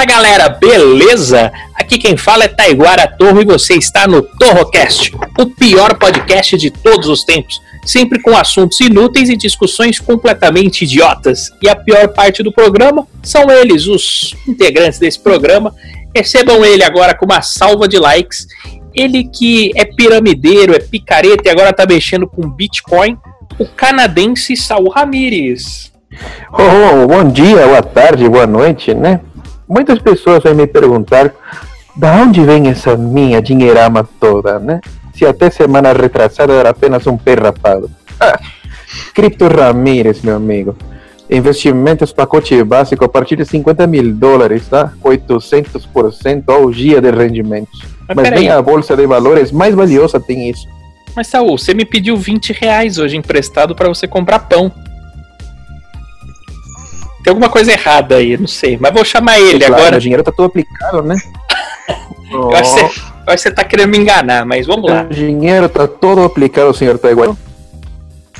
Fala galera, beleza? Aqui quem fala é Taiguara Torre e você está no Torrocast, o pior podcast de todos os tempos, sempre com assuntos inúteis e discussões completamente idiotas. E a pior parte do programa são eles, os integrantes desse programa. Recebam ele agora com uma salva de likes. Ele que é piramideiro, é picareta e agora tá mexendo com Bitcoin, o canadense Saul Ramires. Oh, bom dia, boa tarde, boa noite, né? Muitas pessoas vão me perguntar da onde vem essa minha dinheirama toda, né? Se até semana retrasada era apenas um pé rapado. Ah, Cripto Ramírez, meu amigo. Investimentos pacote básico a partir de 50 mil dólares, tá? 800% ao dia de rendimentos. Mas Mas nem a bolsa de valores mais valiosa tem isso. Mas Saul, você me pediu 20 reais hoje emprestado para você comprar pão. Tem alguma coisa errada aí, não sei. Mas vou chamar ele Claro, agora. O dinheiro tá todo aplicado, né? Eu acho, que você, eu acho que você tá querendo me enganar, mas vamos lá. O dinheiro tá todo aplicado, senhor Taiguara.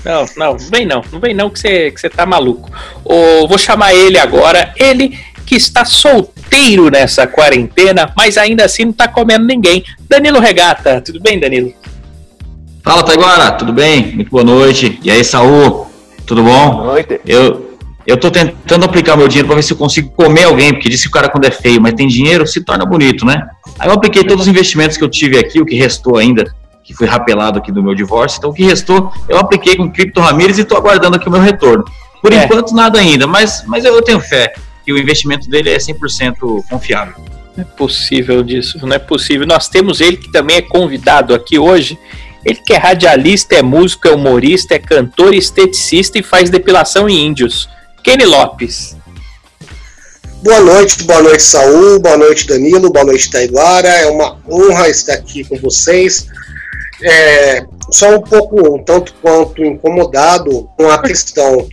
Não, não, não vem não. Não vem não que você, que você tá maluco. Ô, vou chamar ele agora. Ele que está solteiro nessa quarentena, mas ainda assim não tá comendo ninguém. Danilo Regata. Tudo bem, Danilo? Fala, Taiguara, tudo bem? Muito boa noite. E aí, Saul, tudo bom? Boa noite. Eu, eu tô tentando aplicar meu dinheiro para ver se eu consigo comer alguém, porque disse que o cara quando é feio, mas tem dinheiro, se torna bonito, né? Aí eu apliquei todos os investimentos que eu tive aqui, o que restou ainda, que foi rapelado aqui do meu divórcio. Então o que restou, eu apliquei com Cripto Ramírez e tô aguardando aqui o meu retorno. Por É. enquanto, nada ainda, mas, mas eu tenho fé que o investimento dele é 100% confiável. Não é possível disso, não é possível. Nós temos ele que também é convidado aqui hoje. Ele que é radialista, é músico, é humorista, é cantor, esteticista e faz depilação em índios. Kenny Lopes. Boa noite, boa noite, Saul, boa noite, Danilo, boa noite, Taiguara. É uma honra estar aqui com vocês. É, só um pouco, um tanto quanto incomodado com a questão.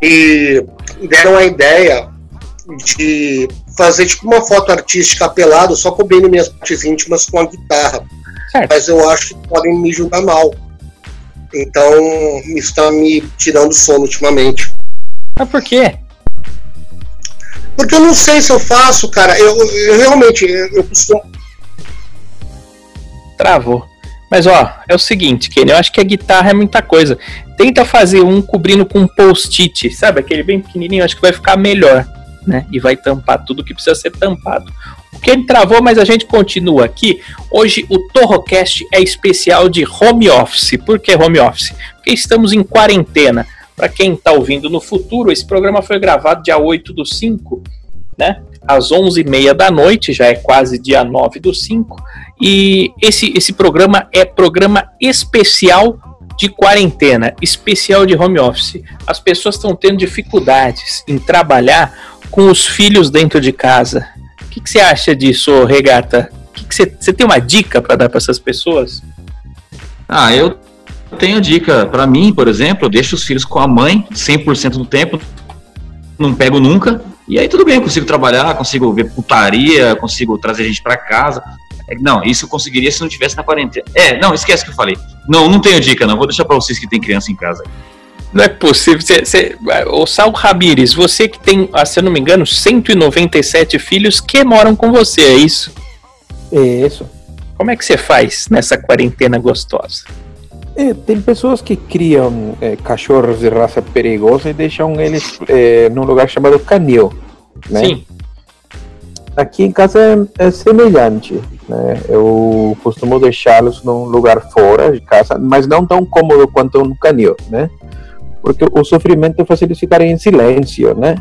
E deram a ideia de fazer tipo uma foto artística pelado, só cobrindo minhas partes íntimas com a guitarra. Certo. Mas eu acho que podem me julgar mal. Então, isso está me tirando sono ultimamente. Mas por quê? Porque eu não sei se eu faço, cara. Eu, eu realmente, eu, eu costumo. Travou. Mas ó, é o seguinte, Kenny, eu acho que a guitarra é muita coisa. Tenta fazer um cobrindo com um post-it, sabe? Aquele bem pequenininho, acho que vai ficar melhor, né? E vai tampar tudo que precisa ser tampado. O Kenny travou, mas a gente continua aqui. Hoje o Torrocast é especial de home office. Por que home office? Porque estamos em quarentena. Para quem está ouvindo no futuro, esse programa foi gravado dia 8 do 5, né? Às 11h30 da noite, já é quase dia 9 do 5. E esse, esse programa é programa especial de quarentena, especial de home office. As pessoas estão tendo dificuldades em trabalhar com os filhos dentro de casa. O que, que você acha disso, Regata? Você tem uma dica para dar para essas pessoas? Ah, eu tenho dica. Para mim, por exemplo, eu deixo os filhos com a mãe 100% do tempo, não pego nunca. E aí tudo bem, eu consigo trabalhar, consigo ver putaria, consigo trazer gente para casa. É, Não, isso eu conseguiria se não tivesse na quarentena. É, não, esquece que eu falei. Não, não tenho dica, não. Vou deixar para vocês que têm criança em casa. Não é possível. Você, você, o Sal Ramires, você que tem, ah, se eu não me engano, 197 filhos que moram com você, é isso? Isso. Como é que você faz nessa quarentena gostosa? É, tem pessoas que criam é, cachorros de raça perigosa e deixam eles é, num lugar chamado canil. Né? Sim. Aqui em casa é, é semelhante. Né? Eu costumo deixá-los num lugar fora de casa, mas não tão cômodo quanto um canil, né? Porque o sofrimento faz eles ficarem em silêncio, né?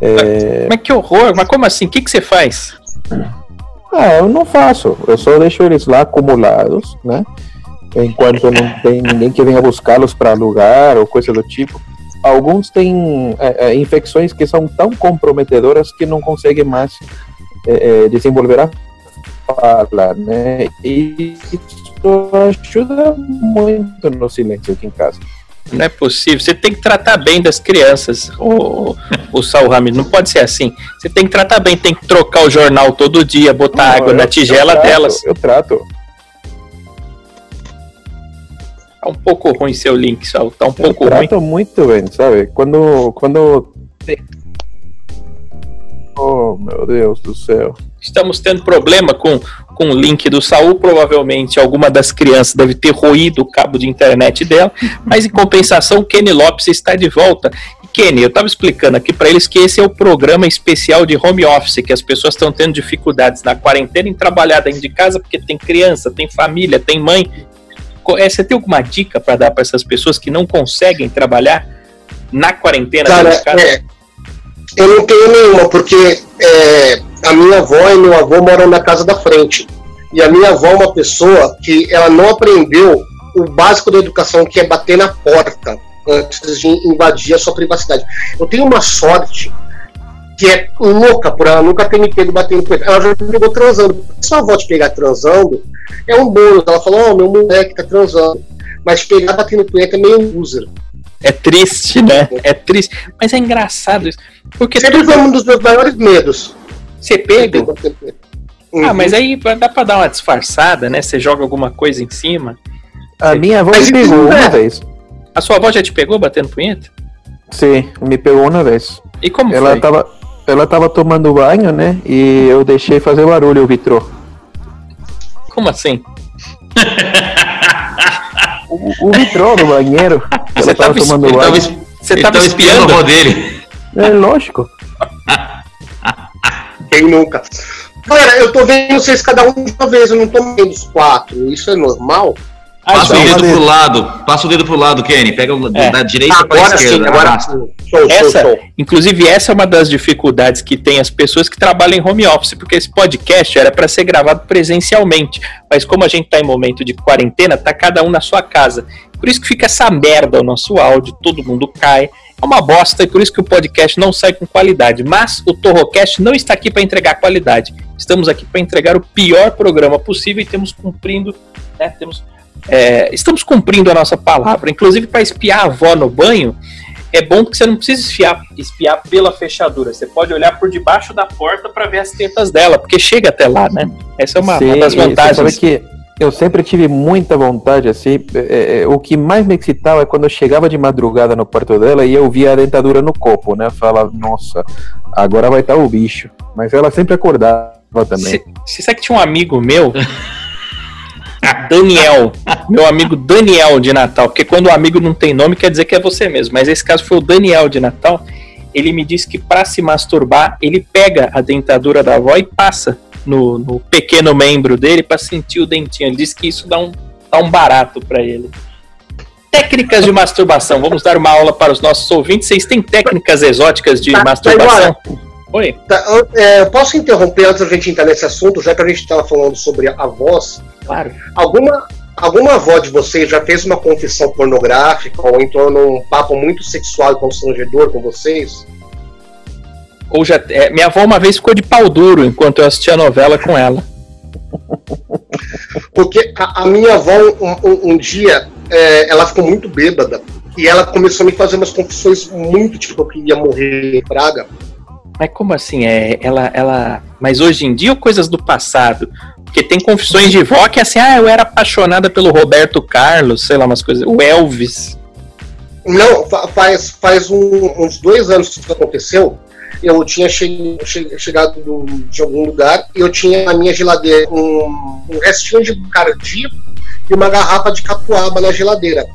É, Mas que horror, mas como assim? O que, que você faz? Ah, eu não faço. Eu só deixo eles lá acumulados, né? Enquanto não tem ninguém que venha buscá-los para alugar ou coisa do tipo. Alguns têm é, é, infecções que são tão comprometedoras que não conseguem mais é, é, desenvolver a fala, né? E isso ajuda muito no silêncio aqui em casa. Não é possível. Você tem que tratar bem das crianças, o, o Saul Ramiro. Não pode ser assim. Você tem que tratar bem, tem que trocar o jornal todo dia, botar Não, água na tigela trato, delas. Eu trato. Tá um pouco ruim seu link, Saul. Tá um Eu pouco ruim. trato muito bem, sabe? Quando. quando Oh, meu Deus do céu. Estamos tendo problema com, com o link do Saul. Provavelmente alguma das crianças deve ter roído o cabo de internet dela. Mas em compensação, o Kenny Lopes está de volta. E Kenny, eu estava explicando aqui para eles que esse é o programa especial de home office, que as pessoas estão tendo dificuldades na quarentena em trabalhar dentro de casa porque tem criança, tem família, tem mãe. É, Você tem alguma dica para dar para essas pessoas que não conseguem trabalhar na quarentena Cara, é, eu não tenho nenhuma, porque é, a minha avó e meu avô moram na casa da frente. E a minha avó é uma pessoa que ela não aprendeu o básico da educação, que é bater na porta antes de invadir a sua privacidade. Eu tenho uma sorte que é louca por ela nunca ter me pego batendo punheta. Ela já me pegou transando. Se a avó te pegar transando, é um bônus. Ela falou, ó, meu moleque tá transando. Mas pegar batendo punheta é meio user. É triste, né? É triste. Mas é engraçado isso. Porque Sempre tudo foi um dos meus maiores medos. você pega. Uhum. Ah, mas aí dá pra dar uma disfarçada, né? Você joga alguma coisa em cima. A minha avó Mas me pegou não é. uma vez. A sua avó já te pegou batendo punheta? Sim, me pegou uma vez. E como Ela foi? tava, ela tava tomando banho, né? E eu deixei fazer barulho o vitrô. Como assim? O, o vitrô do banheiro. Você ela tava tava tomando tava, banho. es- Você tava tava espiando avó dele. É lógico. Quem nunca? Galera, eu tô vendo vocês cada um de uma vez, eu não tô vendo os quatro. Isso é normal? Passa o gente, dedo pro lado. Passa o dedo pro lado, Kenny. Pega o É. da direita Agora sim, esquerda. agora sim. Show, show, Essa- show. Inclusive, essa é uma das dificuldades que tem as pessoas que trabalham em home office, porque esse podcast era para ser gravado presencialmente. Mas como a gente tá em momento de quarentena, tá cada um na sua casa. Por isso que fica essa merda o nosso áudio, todo mundo cai. É uma bosta e por isso que o podcast não sai com qualidade. Mas o Torrocast não está aqui para entregar qualidade. Estamos aqui para entregar o pior programa possível e temos cumprindo, né, temos, é, estamos cumprindo a nossa palavra. Inclusive para espiar a avó no banho, é bom porque você não precisa espiar, espiar pela fechadura. Você pode olhar por debaixo da porta para ver as tetas dela, porque chega até lá, né? Essa é uma, uma Sim, das e você vantagens. sabe que eu sempre tive muita vontade, assim. é, é, o que mais me excitava é quando eu chegava de madrugada no quarto dela e eu via a dentadura no copo, né? Falava, nossa, agora vai estar o bicho. Mas ela sempre acordava também. Você sabe que tinha um amigo meu, Daniel, meu amigo Daniel de Natal, porque quando o amigo não tem nome quer dizer que é você mesmo, mas esse caso foi o Daniel de Natal. Ele me disse que para se masturbar, ele pega a dentadura da avó e passa no, no pequeno membro dele para sentir o dentinho. Ele disse que isso dá um, dá um barato para ele. Técnicas de masturbação. Vamos dar uma aula para os nossos ouvintes. Vocês têm técnicas exóticas de Tá, masturbação? Oi. Tá, é, posso interromper antes da gente entrar nesse assunto, já que a gente estava falando sobre a voz? Claro. Alguma, alguma avó de vocês já fez uma confissão pornográfica ou entrou num papo muito sexual e constrangedor com vocês? Ou já, é, minha avó uma vez ficou de pau duro enquanto eu assistia a novela com ela. Porque a, a minha avó, um, um- um dia, é, ela ficou muito bêbada e ela começou a me fazer umas confissões muito tipo que eu ia morrer em praga. Mas como assim? É, ela, ela. Mas hoje em dia ou coisas do passado? Porque tem confissões de vó que é assim, ah, eu era apaixonada pelo Roberto Carlos, sei lá, umas coisas. O Elvis. Não, fa- faz, faz um- uns dois anos que isso aconteceu. Eu tinha che- che- chegado do- de algum lugar e eu tinha na minha geladeira um, um restinho de cardíaco e uma garrafa de catuaba na geladeira.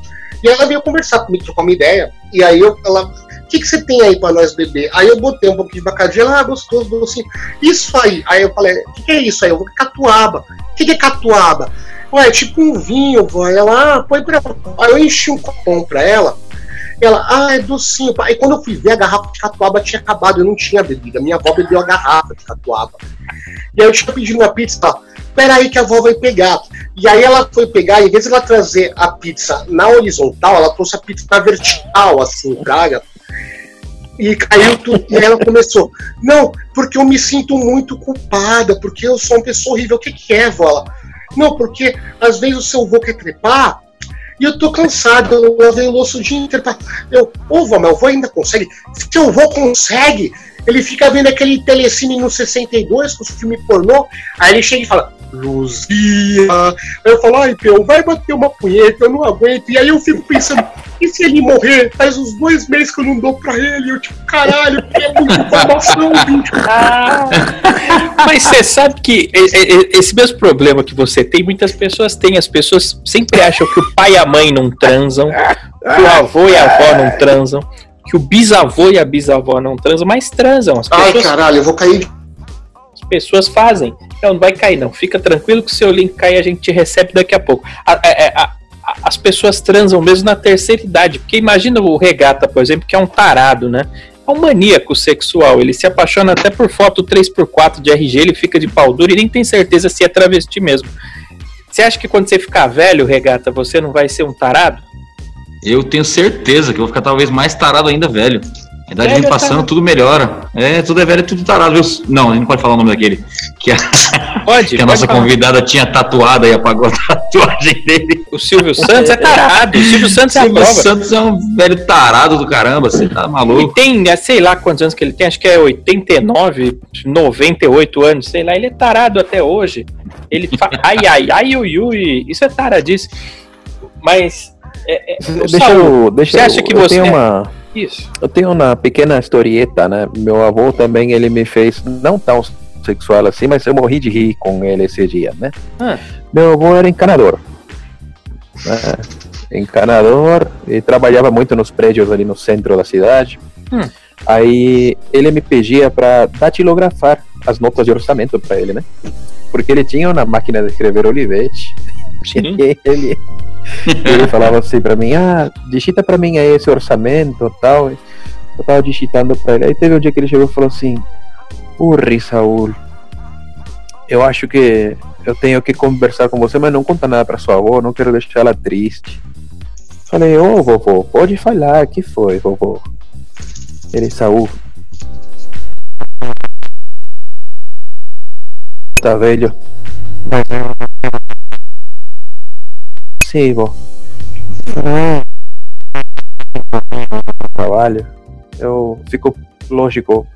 E ela veio conversar comigo, trocar uma ideia. E aí eu, ela, o que, que você tem aí pra nós beber? Aí eu botei um pouquinho de bacardí, ela, ah, gostoso, doce. Isso aí. Aí eu falei, o que, que é isso aí? Eu vou catuaba. O que, que é catuaba? Ué, é tipo um vinho, vó. Ela, ah, põe pra. Aí eu enchi um copão pra ela. Ela, ah, é docinho. Aí quando eu fui ver, a garrafa de catuaba tinha acabado, eu não tinha bebida. Minha avó bebeu a garrafa de catuaba. E aí eu tinha pedido uma pizza, peraí que a avó vai pegar. E aí ela foi pegar, em vez de ela trazer a pizza na horizontal, ela trouxe a pizza na vertical, assim, praga. E caiu tudo. E ela começou, não, porque eu me sinto muito culpada, porque eu sou uma pessoa horrível. O que, que é, vó? Não, porque às vezes o seu avô quer trepar e eu tô cansado, eu lavei o louço o dia inteiro. pra- Eu, ô vó, meu avô ainda consegue? Seu avô consegue? Ele fica vendo aquele telecine no 62 com os filmes pornô, aí ele chega e fala, Luzia. Aí eu falo, ai, Peu, vai bater uma punheta, eu não aguento. E aí eu fico pensando, e se ele morrer? Faz uns dois meses que eu não dou pra ele. Eu, tipo, caralho, porque é muita informação, bicho. Mas você sabe que esse mesmo problema que você tem, muitas pessoas têm. As pessoas sempre acham que o pai e a mãe não transam, que o avô e a avó não transam, que o bisavô e a bisavó não transam, mas transam. As Ai, pessoas, caralho, eu vou cair de as pessoas fazem. Não, não vai cair, não. Fica tranquilo que o seu link cair, a gente te recebe daqui a pouco. A- a- as pessoas transam mesmo na terceira idade. Porque imagina o regata, por exemplo, que é um tarado, né? É um maníaco sexual. Ele se apaixona até por foto 3x4 de RG, ele fica de pau duro e nem tem certeza se é travesti mesmo. Você acha que quando você ficar velho, regata, você não vai ser um tarado? Eu tenho certeza que eu vou ficar talvez mais tarado ainda, velho. A idade Velho vem é passando, tudo melhora. É, tudo é velho, tudo tarado. viu? Não, a gente não pode falar o nome daquele. Que a, Pode, que a pode nossa falar. convidada tinha tatuado e apagou a tatuagem dele. O Silvio Santos é tarado. O Silvio Santos é a Silvio prova. Santos é um velho tarado do caramba, você tá Ele maluco? tem, é, sei lá quantos anos que ele tem, acho que é 89, 98 anos, sei lá, ele é tarado até hoje. Ele fa... ai, ai, ai, ui, ui, isso é taradice. Mas, é, é, Deixa eu, deixa você acha eu, que eu você- tenho uma isso. eu tenho uma pequena historieta, né? Meu avô também ele me fez não tão sexual assim, mas eu morri de rir com ele esse dia, né? Ah. Meu avô era encanador. Né? Encanador e trabalhava muito nos prédios ali no centro da cidade. Hum. Aí ele me pedia para datilografar as notas de orçamento para ele, né? Porque ele tinha uma máquina de escrever Olivetti. Ele, ele falava assim pra mim, ah, digita pra mim aí esse orçamento tal. Eu tava digitando pra ele. Aí teve um dia que ele chegou e falou assim, Urri, Saúl, eu acho que eu tenho que conversar com você, mas não conta nada pra sua avó, não quero deixar ela triste. Falei, ô vovô, pode falar, que foi, vovô? Ele, Saúl. Tá velho. Mas Sim, vó. Trabalho. Eu fico lógico.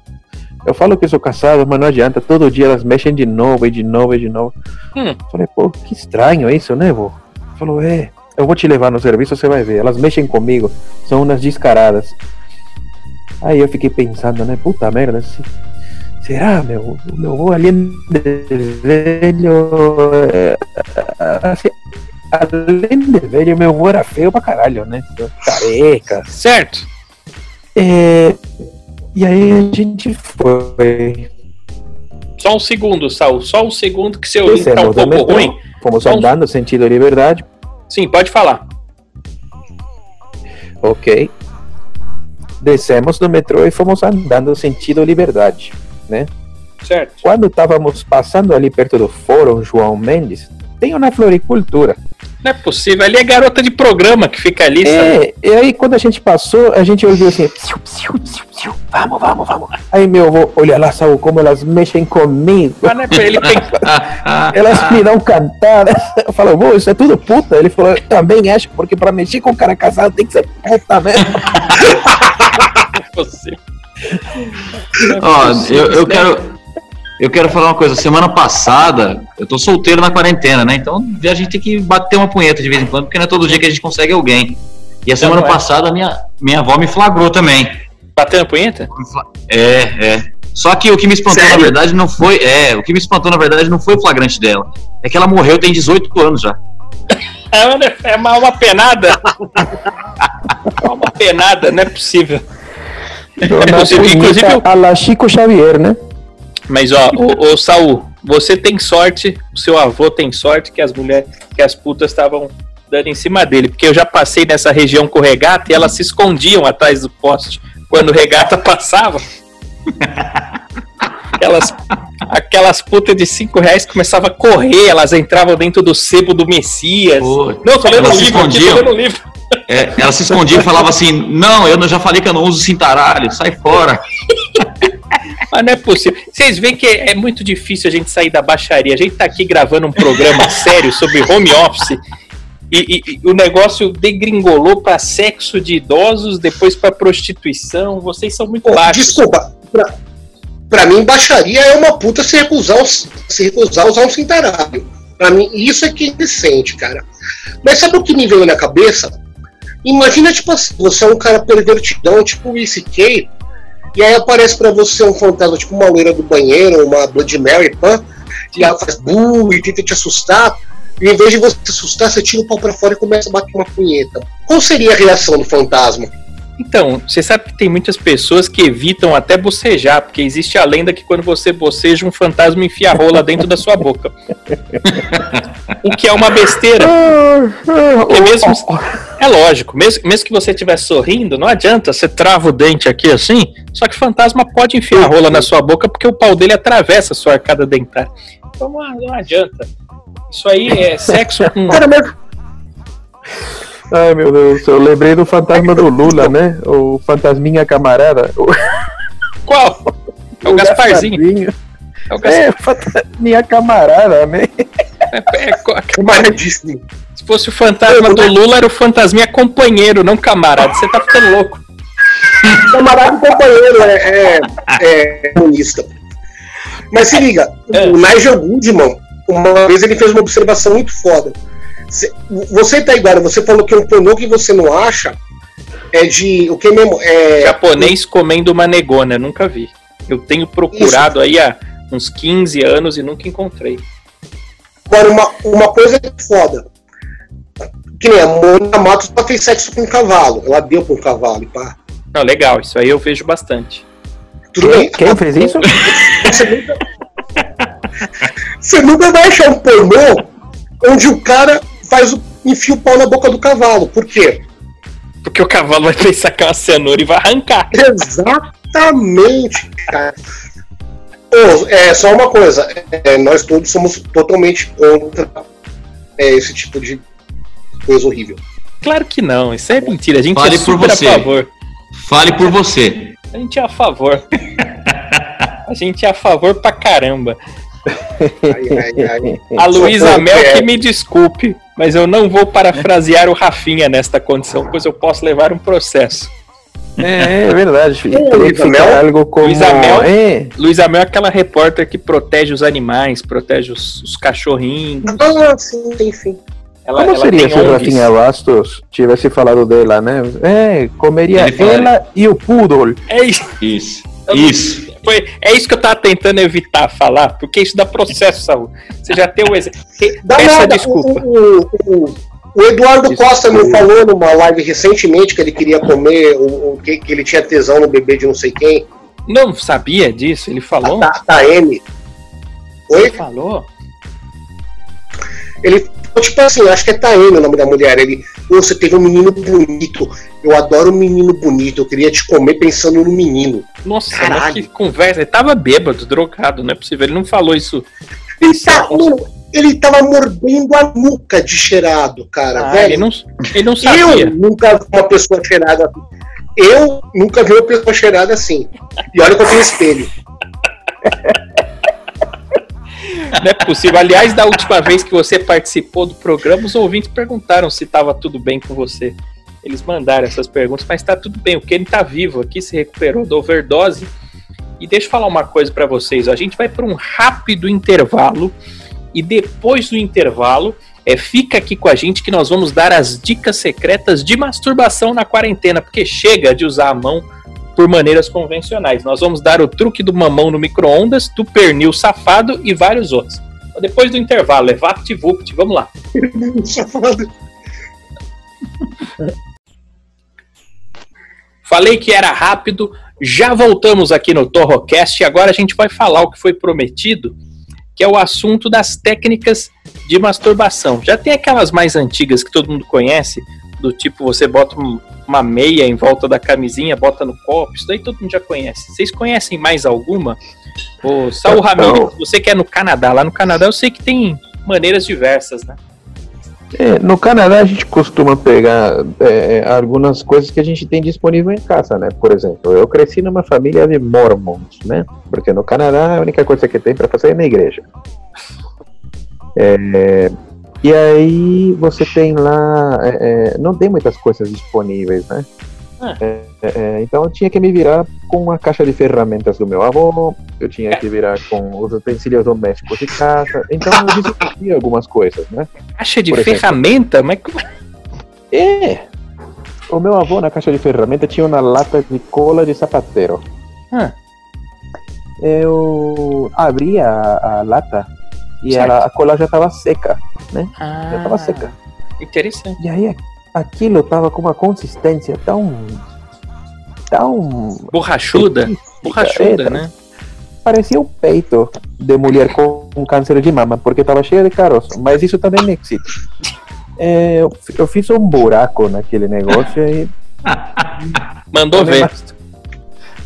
Eu falo que sou casado, mas não adianta. Todo dia elas mexem de novo e de novo e de novo. Hum. Falei, pô, que estranho isso, né, vô? Falou, é. Eu vou te levar no serviço, você vai ver. Elas mexem comigo. São umas descaradas. Aí eu fiquei pensando, né? Puta merda. Se... Será, meu? O meu além de velho. é, assim, além de velho, meu avô era feio pra caralho, né? Careca. Certo? É, e aí a gente foi. Só um segundo, Saul. Só um segundo que seu link tá um pouco metrô, ruim. Fomos Só um- andando sentido liberdade. Sim, pode falar. Ok. Descemos do metrô e fomos andando sentido liberdade. Certo. Quando estávamos passando ali perto do Fórum João Mendes, tem uma floricultura. Não é possível. Ali é garota de programa que fica ali, sabe? É, e aí quando a gente passou, a gente ouviu assim, psiu, psiu, psiu, psiu, vamos, vamos, vamos. Aí meu avô, olha lá, Saul, como elas mexem comigo. Mas não é pra ele pensar. Elas me dão cantadas. Eu falo, vô, isso é tudo puta. Ele falou, eu também acho, porque pra mexer com um cara casado tem que ser puta mesmo. Não é possível. É Ó, eu, eu quero. Eu quero falar uma coisa. Semana passada, eu tô solteiro na quarentena, né? Então a gente tem que bater uma punheta de vez em quando, porque não é todo dia que a gente consegue alguém. E a semana não é. passada, minha, minha avó me flagrou também. Batendo punheta? É, é. Só que o que me espantou, Sério? na verdade, não foi. É, o que me espantou, na verdade, não foi o flagrante dela. É que ela morreu tem 18 anos já. É uma, uma penada. É uma penada, não é possível. Dona Inclusive- inclusive eu- Punheta a la Chico Xavier, né? Mas ó, ô, ô Saul, você tem sorte, o seu avô tem sorte que as mulheres, que as putas estavam dando em cima dele, porque eu já passei nessa região com regata e elas se escondiam atrás do poste quando o regata passava. Aquelas, aquelas putas de 5 reais começavam a correr, elas entravam dentro do sebo do Messias. Pô, Não, tô lendo um se livro aqui, tô escondiam. lendo um livro. É, ela se escondia e falava assim: Não, eu não- já falei que eu não uso cintaralho, sai fora. Mas não é possível. Vocês veem que é muito difícil a gente sair da baixaria. A gente tá aqui gravando um programa sério sobre home office e, e- e o negócio degringolou pra sexo de idosos, depois pra prostituição. Vocês são muito baixos. desculpa. Pra, pra mim, baixaria é uma puta se recusar, se recusar a usar um cintaralho. Pra mim, isso é que é indecente, cara. Mas sabe o que me veio na cabeça? Imagina, tipo assim, você é um cara pervertidão, tipo o ICK, e aí aparece pra você um fantasma, tipo uma loira do banheiro, uma Blood Mary, pã, e ela faz buh e tenta te assustar, e em vez de você assustar, você tira o pau pra fora e começa a bater uma punheta. Qual seria a reação do fantasma? Então, você sabe que tem muitas pessoas que evitam até bocejar, porque existe a lenda que quando você boceja, um fantasma enfia a rola dentro da sua boca. o que é uma besteira. Porque mesmo. É lógico, mesmo, mesmo que você estiver sorrindo, não adianta, você trava o dente aqui assim, só que o fantasma pode enfiar a rola na sua boca porque o pau dele atravessa a sua arcada dentária. Então não, adianta. Isso aí é sexo com. Ai, meu Deus, eu lembrei do fantasma do Lula, né? O fantasminha camarada. O, Qual? É o Gasparzinho. É o Gaspar. É, fantasminha camarada, né? É, é, co- camaradíssimo. se fosse o fantasma do Lula, era o fantasminha companheiro, não camarada. Você tá ficando louco. Camarada e companheiro é, é, é comunista. Mas se liga, É. o Nigel Goodman, uma vez ele fez uma observação muito foda. Cê- Você tá agora, você falou que um pornô que você não acha é de. O que mesmo? É, Japonês comendo uma negona, nunca vi. Eu tenho procurado aí há uns 15 anos e nunca encontrei. Agora, uma, uma coisa é foda. Que nem a Mônica Matos ela fez sexo com um cavalo. Ela deu um cavalo, e pá. Não, legal, isso aí eu vejo bastante. Tudo Quem, bem. quem fez isso? Você nunca... Você nunca vai achar um pornô onde o cara faz o... enfia o pau na boca do cavalo. Por quê? Porque o cavalo vai pensar que é uma cenoura e vai arrancar. Exatamente, cara. É só uma coisa, é, nós todos somos totalmente contra é, esse tipo de coisa horrível. Claro que não, isso é mentira. A gente Fale é por super você. a favor. Fale por você. A gente é a favor. A gente é a favor pra caramba. Ai, ai, ai. A Luísa Mel que me desculpe, mas eu não vou parafrasear o Rafinha nesta condição, pois eu posso levar um processo. É, é verdade. Ô, Teria que Luísa ficar Mel? algo como. Luísa Mel? É, Luísa Mel é aquela repórter que protege os animais, protege os, os cachorrinhos. Ah, sim, sim, sim. Ela, como ela seria se o. Rafinha Bastos tivesse falado dela, né? É, comeria ela e o poodle. É isso, Isso. Isso. Foi, é isso que eu tava tentando evitar falar, porque isso dá processo, Saúl. Você já tem o exemplo. Dá nada, desculpa. O, o- o- o Eduardo Desculpa. Costa me falou numa live recentemente que ele queria comer, o, o- que, que ele tinha tesão no bebê de não sei quem. Não sabia disso? Ele falou? Da, da M. Ele Oi? falou? Ele falou, tipo assim, acho que é Taene o nome da mulher. Ele, "Pô, você teve um menino bonito. Eu adoro um menino bonito. Eu queria te comer pensando no menino. Nossa, Caralho. que conversa. Ele tava bêbado, drogado, não é possível. Ele não falou isso. Ele, tá, ele tava mordendo a nuca de cheirado, cara, Ah, velho. ele não, ele não sabia. Eu nunca vi uma pessoa cheirada assim. Eu nunca vi uma pessoa cheirada assim. E olha que eu tenho espelho. Não é possível. Aliás, da última vez que você participou do programa, os ouvintes perguntaram se estava tudo bem com você. Eles mandaram essas perguntas, mas tá tudo bem. O Kenny tá vivo aqui, se recuperou da overdose. E deixa eu falar uma coisa para vocês. A gente vai para um rápido intervalo. E depois do intervalo, é, fica aqui com a gente que nós vamos dar as dicas secretas de masturbação na quarentena. Porque chega de usar a mão por maneiras convencionais. Nós vamos dar o truque do mamão no micro-ondas, do pernil safado e vários outros. Depois do intervalo, é VaptVupt, vamos lá. Safado. Falei que era rápido, já voltamos aqui no Torrocast e agora a gente vai falar o que foi prometido. que é o assunto das técnicas de masturbação. Já tem aquelas mais antigas que todo mundo conhece, do tipo você bota um- uma meia em volta da camisinha, bota no copo, isso daí todo mundo já conhece. Vocês conhecem mais alguma? Ô, Saul Ramirez, você que é no Canadá, lá no Canadá eu sei que tem maneiras diversas, né? É, no Canadá a gente costuma pegar é, algumas coisas que a gente tem disponível em casa, né? Por exemplo, eu cresci numa família de mormons, né? Porque no Canadá a única coisa que tem para fazer é na igreja. É, e aí você tem lá, é, é, não tem muitas coisas disponíveis, né? Ah. É, é, então eu tinha que me virar com uma caixa de ferramentas do meu avô, eu tinha que virar com os utensílios domésticos de casa, então eu desenvolvi algumas coisas, né? Caixa de Por exemplo. ferramenta? Mas como- É. O meu avô na caixa de ferramenta tinha uma lata de cola de sapateiro. Ah. Eu abria a, a lata e Certo. ela- a cola já estava seca. Ah, Já estava seca. Interessante. E aí aquilo tava com uma consistência tão. tão. Borrachuda? Borrachuda, É, né? Parecia o peito de mulher com com câncer de mama, porque estava cheia de caroço. Mas isso também me excita. É, eu, eu fiz um buraco naquele negócio e Mandou ver.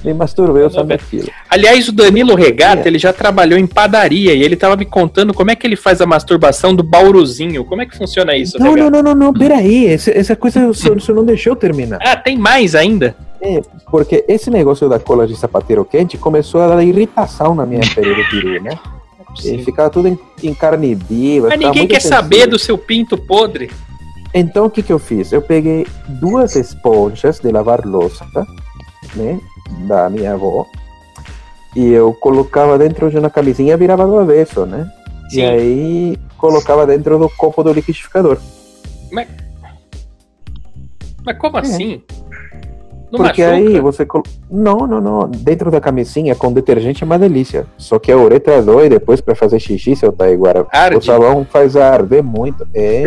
Me masturbei usando ver. aquilo. Aliás, o Danilo Regata, É. ele já trabalhou em padaria e ele tava me contando como é que ele faz a masturbação do bauruzinho. Como é que funciona isso, Não, Regata? não, não, não, não, peraí. Essa, essa coisa o senhor, o senhor não deixou eu terminar. Ah, tem mais ainda? Porque esse negócio da cola de sapateiro quente começou a dar irritação na minha pele do peru, né? E ficava tudo em, em carne viva. Mas ninguém quer saber sensível. do seu pinto podre. Então o que, que eu fiz? Eu peguei duas esponjas de lavar louça, né? Da minha avó. E eu colocava dentro de uma camisinha e virava do avesso, né? Sim. E aí colocava dentro do copo do liquidificador. Mas como É. assim? Não Porque machuca? aí você. Não, não, não. Dentro da camisinha com detergente é uma delícia. Só que a uretra dói depois pra fazer xixi, seu Taiguara. Arde. O sabão faz arder muito. É,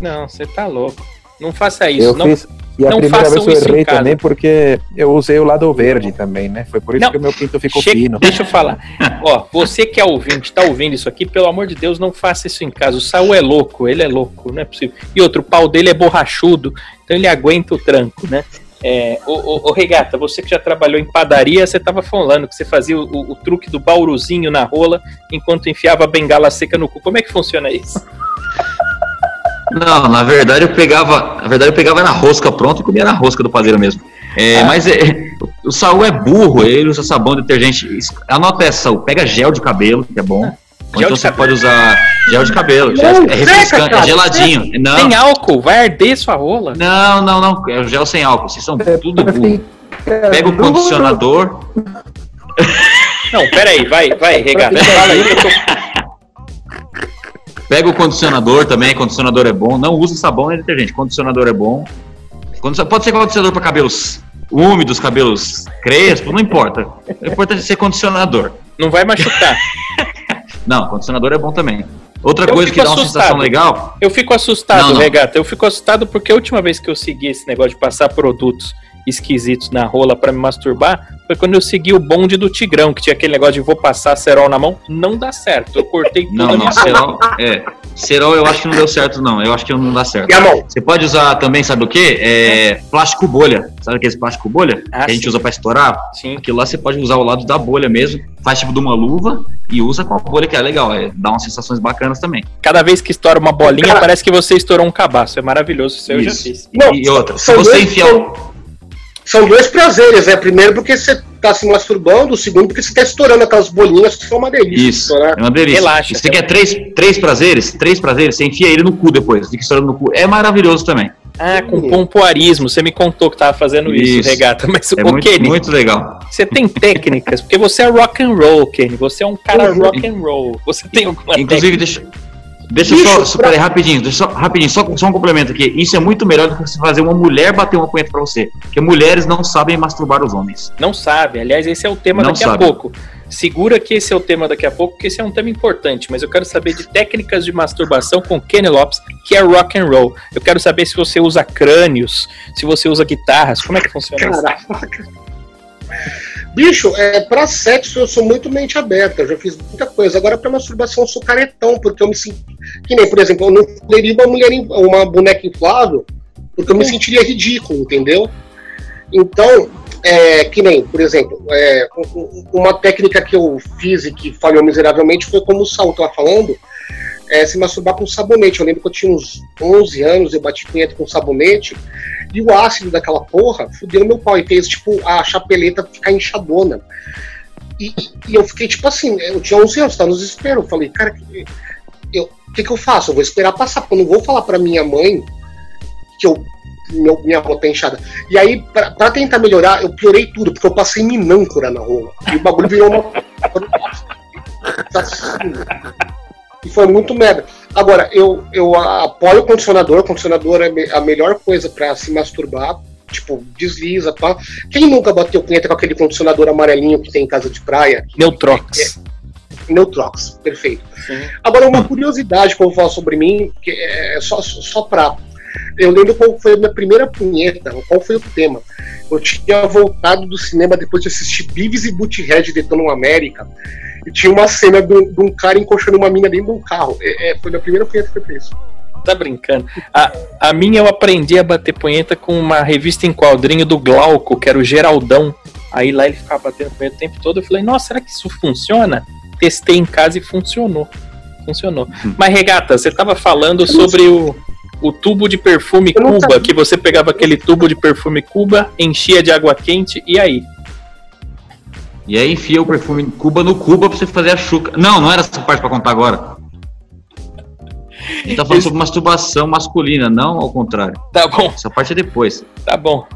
Não, você tá louco. Não faça isso. eu não, fiz. E a não primeira façam vez eu isso em errei casa. também porque eu usei o lado verde também, né? Foi por isso Não. que o meu pinto ficou Chega- fino. Deixa eu falar. Ó, você que é ouvinte, tá ouvindo isso aqui, pelo amor de Deus, não faça isso em casa. O Saul é louco, ele é louco, não é possível. E outro, o pau dele é borrachudo, então ele aguenta o tranco, né? É, ô, ô, ô, Regata, você que já trabalhou em padaria, você tava falando que você fazia o, o- o truque do bauruzinho na rola enquanto enfiava a bengala seca no cu. Como é que funciona isso? Não, na verdade eu pegava, na verdade eu pegava na rosca pronto e comia na rosca do padeiro mesmo. É, Ah. Mas é, o Saul é burro, ele usa sabão, detergente. Anota essa, Saul. Pega gel de cabelo, que é bom. Ou Gel então você cabelo. pode usar gel de cabelo. Não, é refrescante, é geladinho. Não, Tem álcool, vai arder sua rola. não, não, não. É o gel sem álcool. Vocês são É, tudo burro. Pega o condicionador. Não, peraí, vai, vai, Regata, fala aí que eu tô... Pega o condicionador também, condicionador é bom. Não usa sabão nem detergente, condicionador é bom. Pode ser condicionador para cabelos úmidos, cabelos crespos, não importa. O importante é ser condicionador. Não vai machucar. Não, condicionador é bom também. Outra Eu coisa que dá uma assustado. sensação legal. Eu fico assustado, Não, não. Regata. Eu fico assustado porque a última vez que eu segui esse negócio de passar produtos esquisitos na rola pra me masturbar foi quando eu segui o bonde do Tigrão, que tinha aquele negócio de vou passar cerol na mão. Não dá certo. Eu cortei tudo Não, não, cerol. É, cerol eu acho que não deu certo, não. Eu acho que não dá certo. E a mão? Você pode usar também, sabe o quê? É, plástico bolha. Sabe aqueles plástico bolha? Ah, que a gente sim. usa pra estourar? Sim. Aquilo lá você pode usar o lado da bolha mesmo. Faz tipo de uma luva e usa com a bolha, que é legal. É, dá umas sensações bacanas também. Cada vez que estoura uma bolinha, Cara- parece que você estourou um cabaço. É maravilhoso. Isso eu já Isso. fiz. Não, e outra, se são você enfiar. o- São dois prazeres, né? Primeiro porque você tá se masturbando, o segundo porque você tá estourando aquelas bolinhas que são uma delícia. Isso, estourar. é uma delícia. Relaxa. Você quer três, três prazeres? Três prazeres, você enfia ele no cu depois, fica estourando no cu. É maravilhoso também. Ah, com pompoarismo. Você me contou que tava fazendo isso, Isso. Regata. Mas, É ô, muito, Kenny, muito legal. você tem técnicas? Porque você é rock and roll, Kenny. Você é um cara Uhum. rock and roll. Você tem alguma Inclusive, deixa, deixa Bicho, só, só pra- peraí, rapidinho, deixa só, rapidinho, só, só um complemento aqui. Isso é muito melhor do que você fazer uma mulher bater uma punheta pra você. Porque mulheres não sabem masturbar os homens. Não sabe. Aliás, esse é o tema Não daqui sabe. a pouco. Segura que esse é o tema daqui a pouco, porque esse é um tema importante. Mas eu quero saber de técnicas de masturbação com Kenny Lopes, que é rock and roll. Eu quero saber se você usa crânios, se você usa guitarras. Como é que funciona isso? Bicho, é, pra sexo eu sou muito mente aberta, eu já fiz muita coisa. Agora pra masturbação eu sou caretão, porque eu me sinto. Que nem, por exemplo, eu não poderia uma mulher, uma boneca inflável, porque eu me sentiria ridículo, entendeu? Então, é, que nem, por exemplo, é, um- um- uma técnica que eu fiz e que falhou miseravelmente foi como o Saul tava falando, é, se masturbar com sabonete. Eu lembro que eu tinha uns 11 anos, eu bati punheta com sabonete, e o ácido daquela porra fudeu meu pau e fez, tipo, a chapeleta ficar inchadona. E, e eu fiquei, tipo assim, eu tinha 11 anos, tava no desespero. Eu falei, cara, eu- o que, que eu faço? Eu vou esperar passar, porque eu não vou falar pra minha mãe que eu, meu, minha avó tá inchada. E aí, pra, pra tentar melhorar, eu piorei tudo, porque eu passei minâncora na rola. E o bagulho virou uma. E foi muito merda. Agora, eu, eu apoio o condicionador. O condicionador é a melhor coisa pra se masturbar. Tipo, desliza, pá. Quem nunca bateu punheta com aquele condicionador amarelinho que tem em casa de praia? Neutrox. Neutrox, perfeito. Agora, uma curiosidade que eu vou falar sobre mim, que é só, só pra. Eu lembro qual foi a minha primeira punheta, qual foi o tema. Eu tinha voltado do cinema depois de assistir Beavis e Butthead Detonam América. E tinha uma cena de um, de um cara encoxando uma mina dentro de um carro. É, é, foi a primeira punheta que eu fiz. Tá brincando. A, a minha eu aprendi a bater punheta com uma revista em quadrinho do Glauco, que era o Geraldão. Aí lá ele ficava batendo punheta o tempo todo. Eu falei, nossa, será que isso funciona? Testei em casa e funcionou. Funcionou. Mas, Regata, você tava falando sobre o, o tubo de perfume Eu Cuba, que você pegava aquele tubo de perfume Cuba, enchia de água quente, e aí? E aí enfia o perfume Cuba no Cuba pra você fazer a chuca. Não, não era essa parte pra contar agora. A gente tá falando Isso- sobre masturbação masculina, não ao contrário. Tá bom. Essa parte é depois. Tá bom.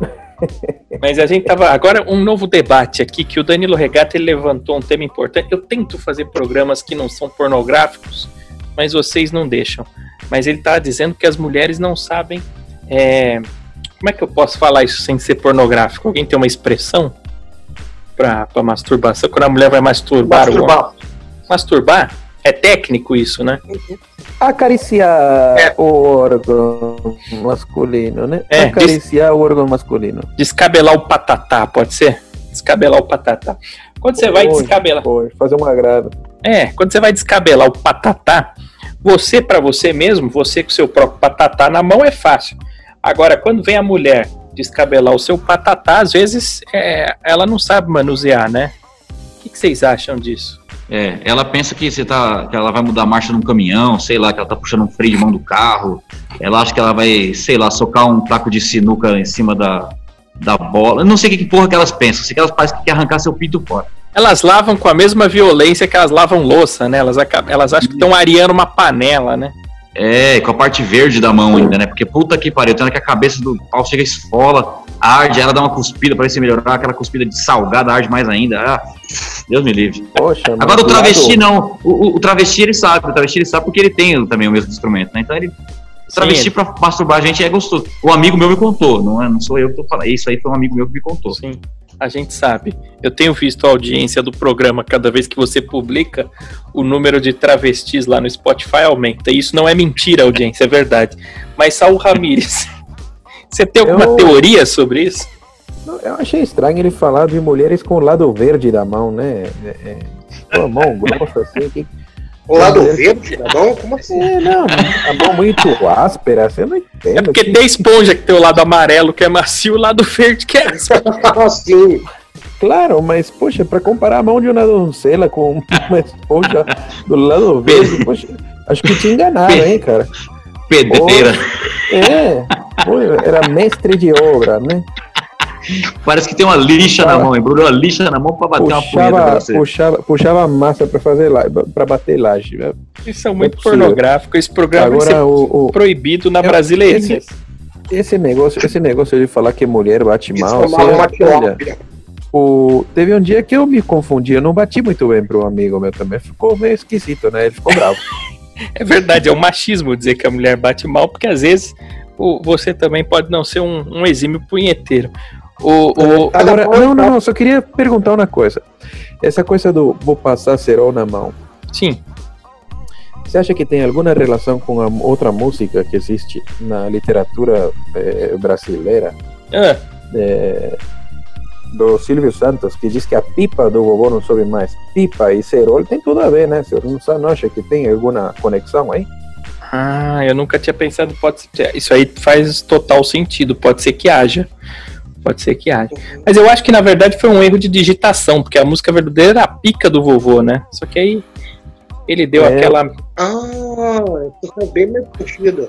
Mas a gente tava. Agora, um novo debate aqui que o Danilo Regata ele levantou um tema importante. Eu tento fazer programas que não são pornográficos, mas vocês não deixam. Mas ele tava dizendo que as mulheres não sabem. é, Como é que eu posso falar isso sem ser pornográfico? Alguém tem uma expressão pra, pra masturbação? Quando a mulher vai masturbar, o homem- Masturbar. masturbar? É técnico isso, né? Acariciar É. o órgão masculino, né? É, Acariciar o órgão masculino. Descabelar o patatá, pode ser? Descabelar o patatá. Quando você vai descabelar. Fazer um agrado. É, quando você vai descabelar o patatá, você pra você mesmo, você com seu próprio patatá na mão é fácil. Agora, quando vem a mulher descabelar o seu patatá, às vezes é, ela não sabe manusear, né? O que, que vocês acham disso? É, ela pensa que você tá, que ela vai mudar a marcha num caminhão, sei lá, que ela tá puxando um freio de mão do carro. Ela acha que ela vai, sei lá, socar um taco de sinuca em cima da, da bola. Eu não sei o que, que porra que elas pensam. Sei que elas parecem que quer arrancar seu pinto fora. Elas lavam com a mesma violência que elas lavam louça, né? Elas, elas acham que estão areando uma panela, né? É, com a parte verde da mão ainda, né? Porque puta que pariu, tem hora que a cabeça do pau chega esfola, arde, ela dá uma cuspida pra ver se melhorar, aquela cuspida de salgada arde mais ainda. Ah, Deus me livre. Poxa, Agora o travesti lado- não. O, o- o travesti ele sabe, o travesti ele sabe porque ele tem também o mesmo instrumento, né? Então ele. Travesti pra masturbar a gente é gostoso. O amigo meu me contou, não, é, não sou eu que tô falando. Isso aí foi um amigo meu que me contou. Sim, a gente sabe. Eu tenho visto a audiência do programa cada vez que você publica, o número de travestis lá no Spotify aumenta. E isso não é mentira, audiência, é verdade. Mas Saul Ramírez, você tem alguma Eu- teoria sobre isso? Eu achei estranho ele falar de mulheres com o lado verde da mão, né? É, é, com a mão grossa assim. Que... O lado verde da mão? Como assim? É, não, a mão muito áspera, você não entende. É porque que- tem esponja que tem o lado amarelo que é macio e o lado verde que é áspero. Assim, Claro, mas, poxa, pra comparar a mão de uma doncela com uma esponja do lado verde, poxa, acho que te enganaram, hein, cara? Pedreira. É, pô, era mestre de obra, né? Parece que tem uma lixa na mão, embrulhou a lixa na mão pra bater uma punheta pra Puxava, você. puxava, puxava massa pra fazer lá, pra bater laje. Isso são muito É pornográfico. Esse programa vai ser Agora, o, o- proibido na Eu- brasileira. esse negócio, esse negócio de falar que mulher bate eles mal, uma você, olha, o, teve um dia que eu me confundi, eu não bati muito bem pro amigo meu também, ficou meio esquisito, né? Ele ficou bravo. É verdade, é o machismo dizer que a mulher bate mal, porque às vezes o- você também pode não ser um, um exímio punheteiro. O, o- Agora, bom, não, não, tá. não, só queria perguntar uma coisa. Essa coisa do vou passar cerol na mão, sim, você acha que tem alguma relação com a outra música que existe na literatura eh, brasileira? Ah, É, do Silvio Santos, que diz que a pipa do vovô não sobe mais. Pipa e cerol tem tudo a ver, né, sa- não acha que tem alguma conexão aí? Ah, eu nunca tinha pensado. Pode ser, isso aí faz total sentido. Pode ser que haja. Pode ser que haja. Mas eu acho que na verdade foi um erro de digitação, porque a música verdadeira era a pica do vovô, né? Só que aí ele deu É. aquela. Ah, isso faz bem mais sentido.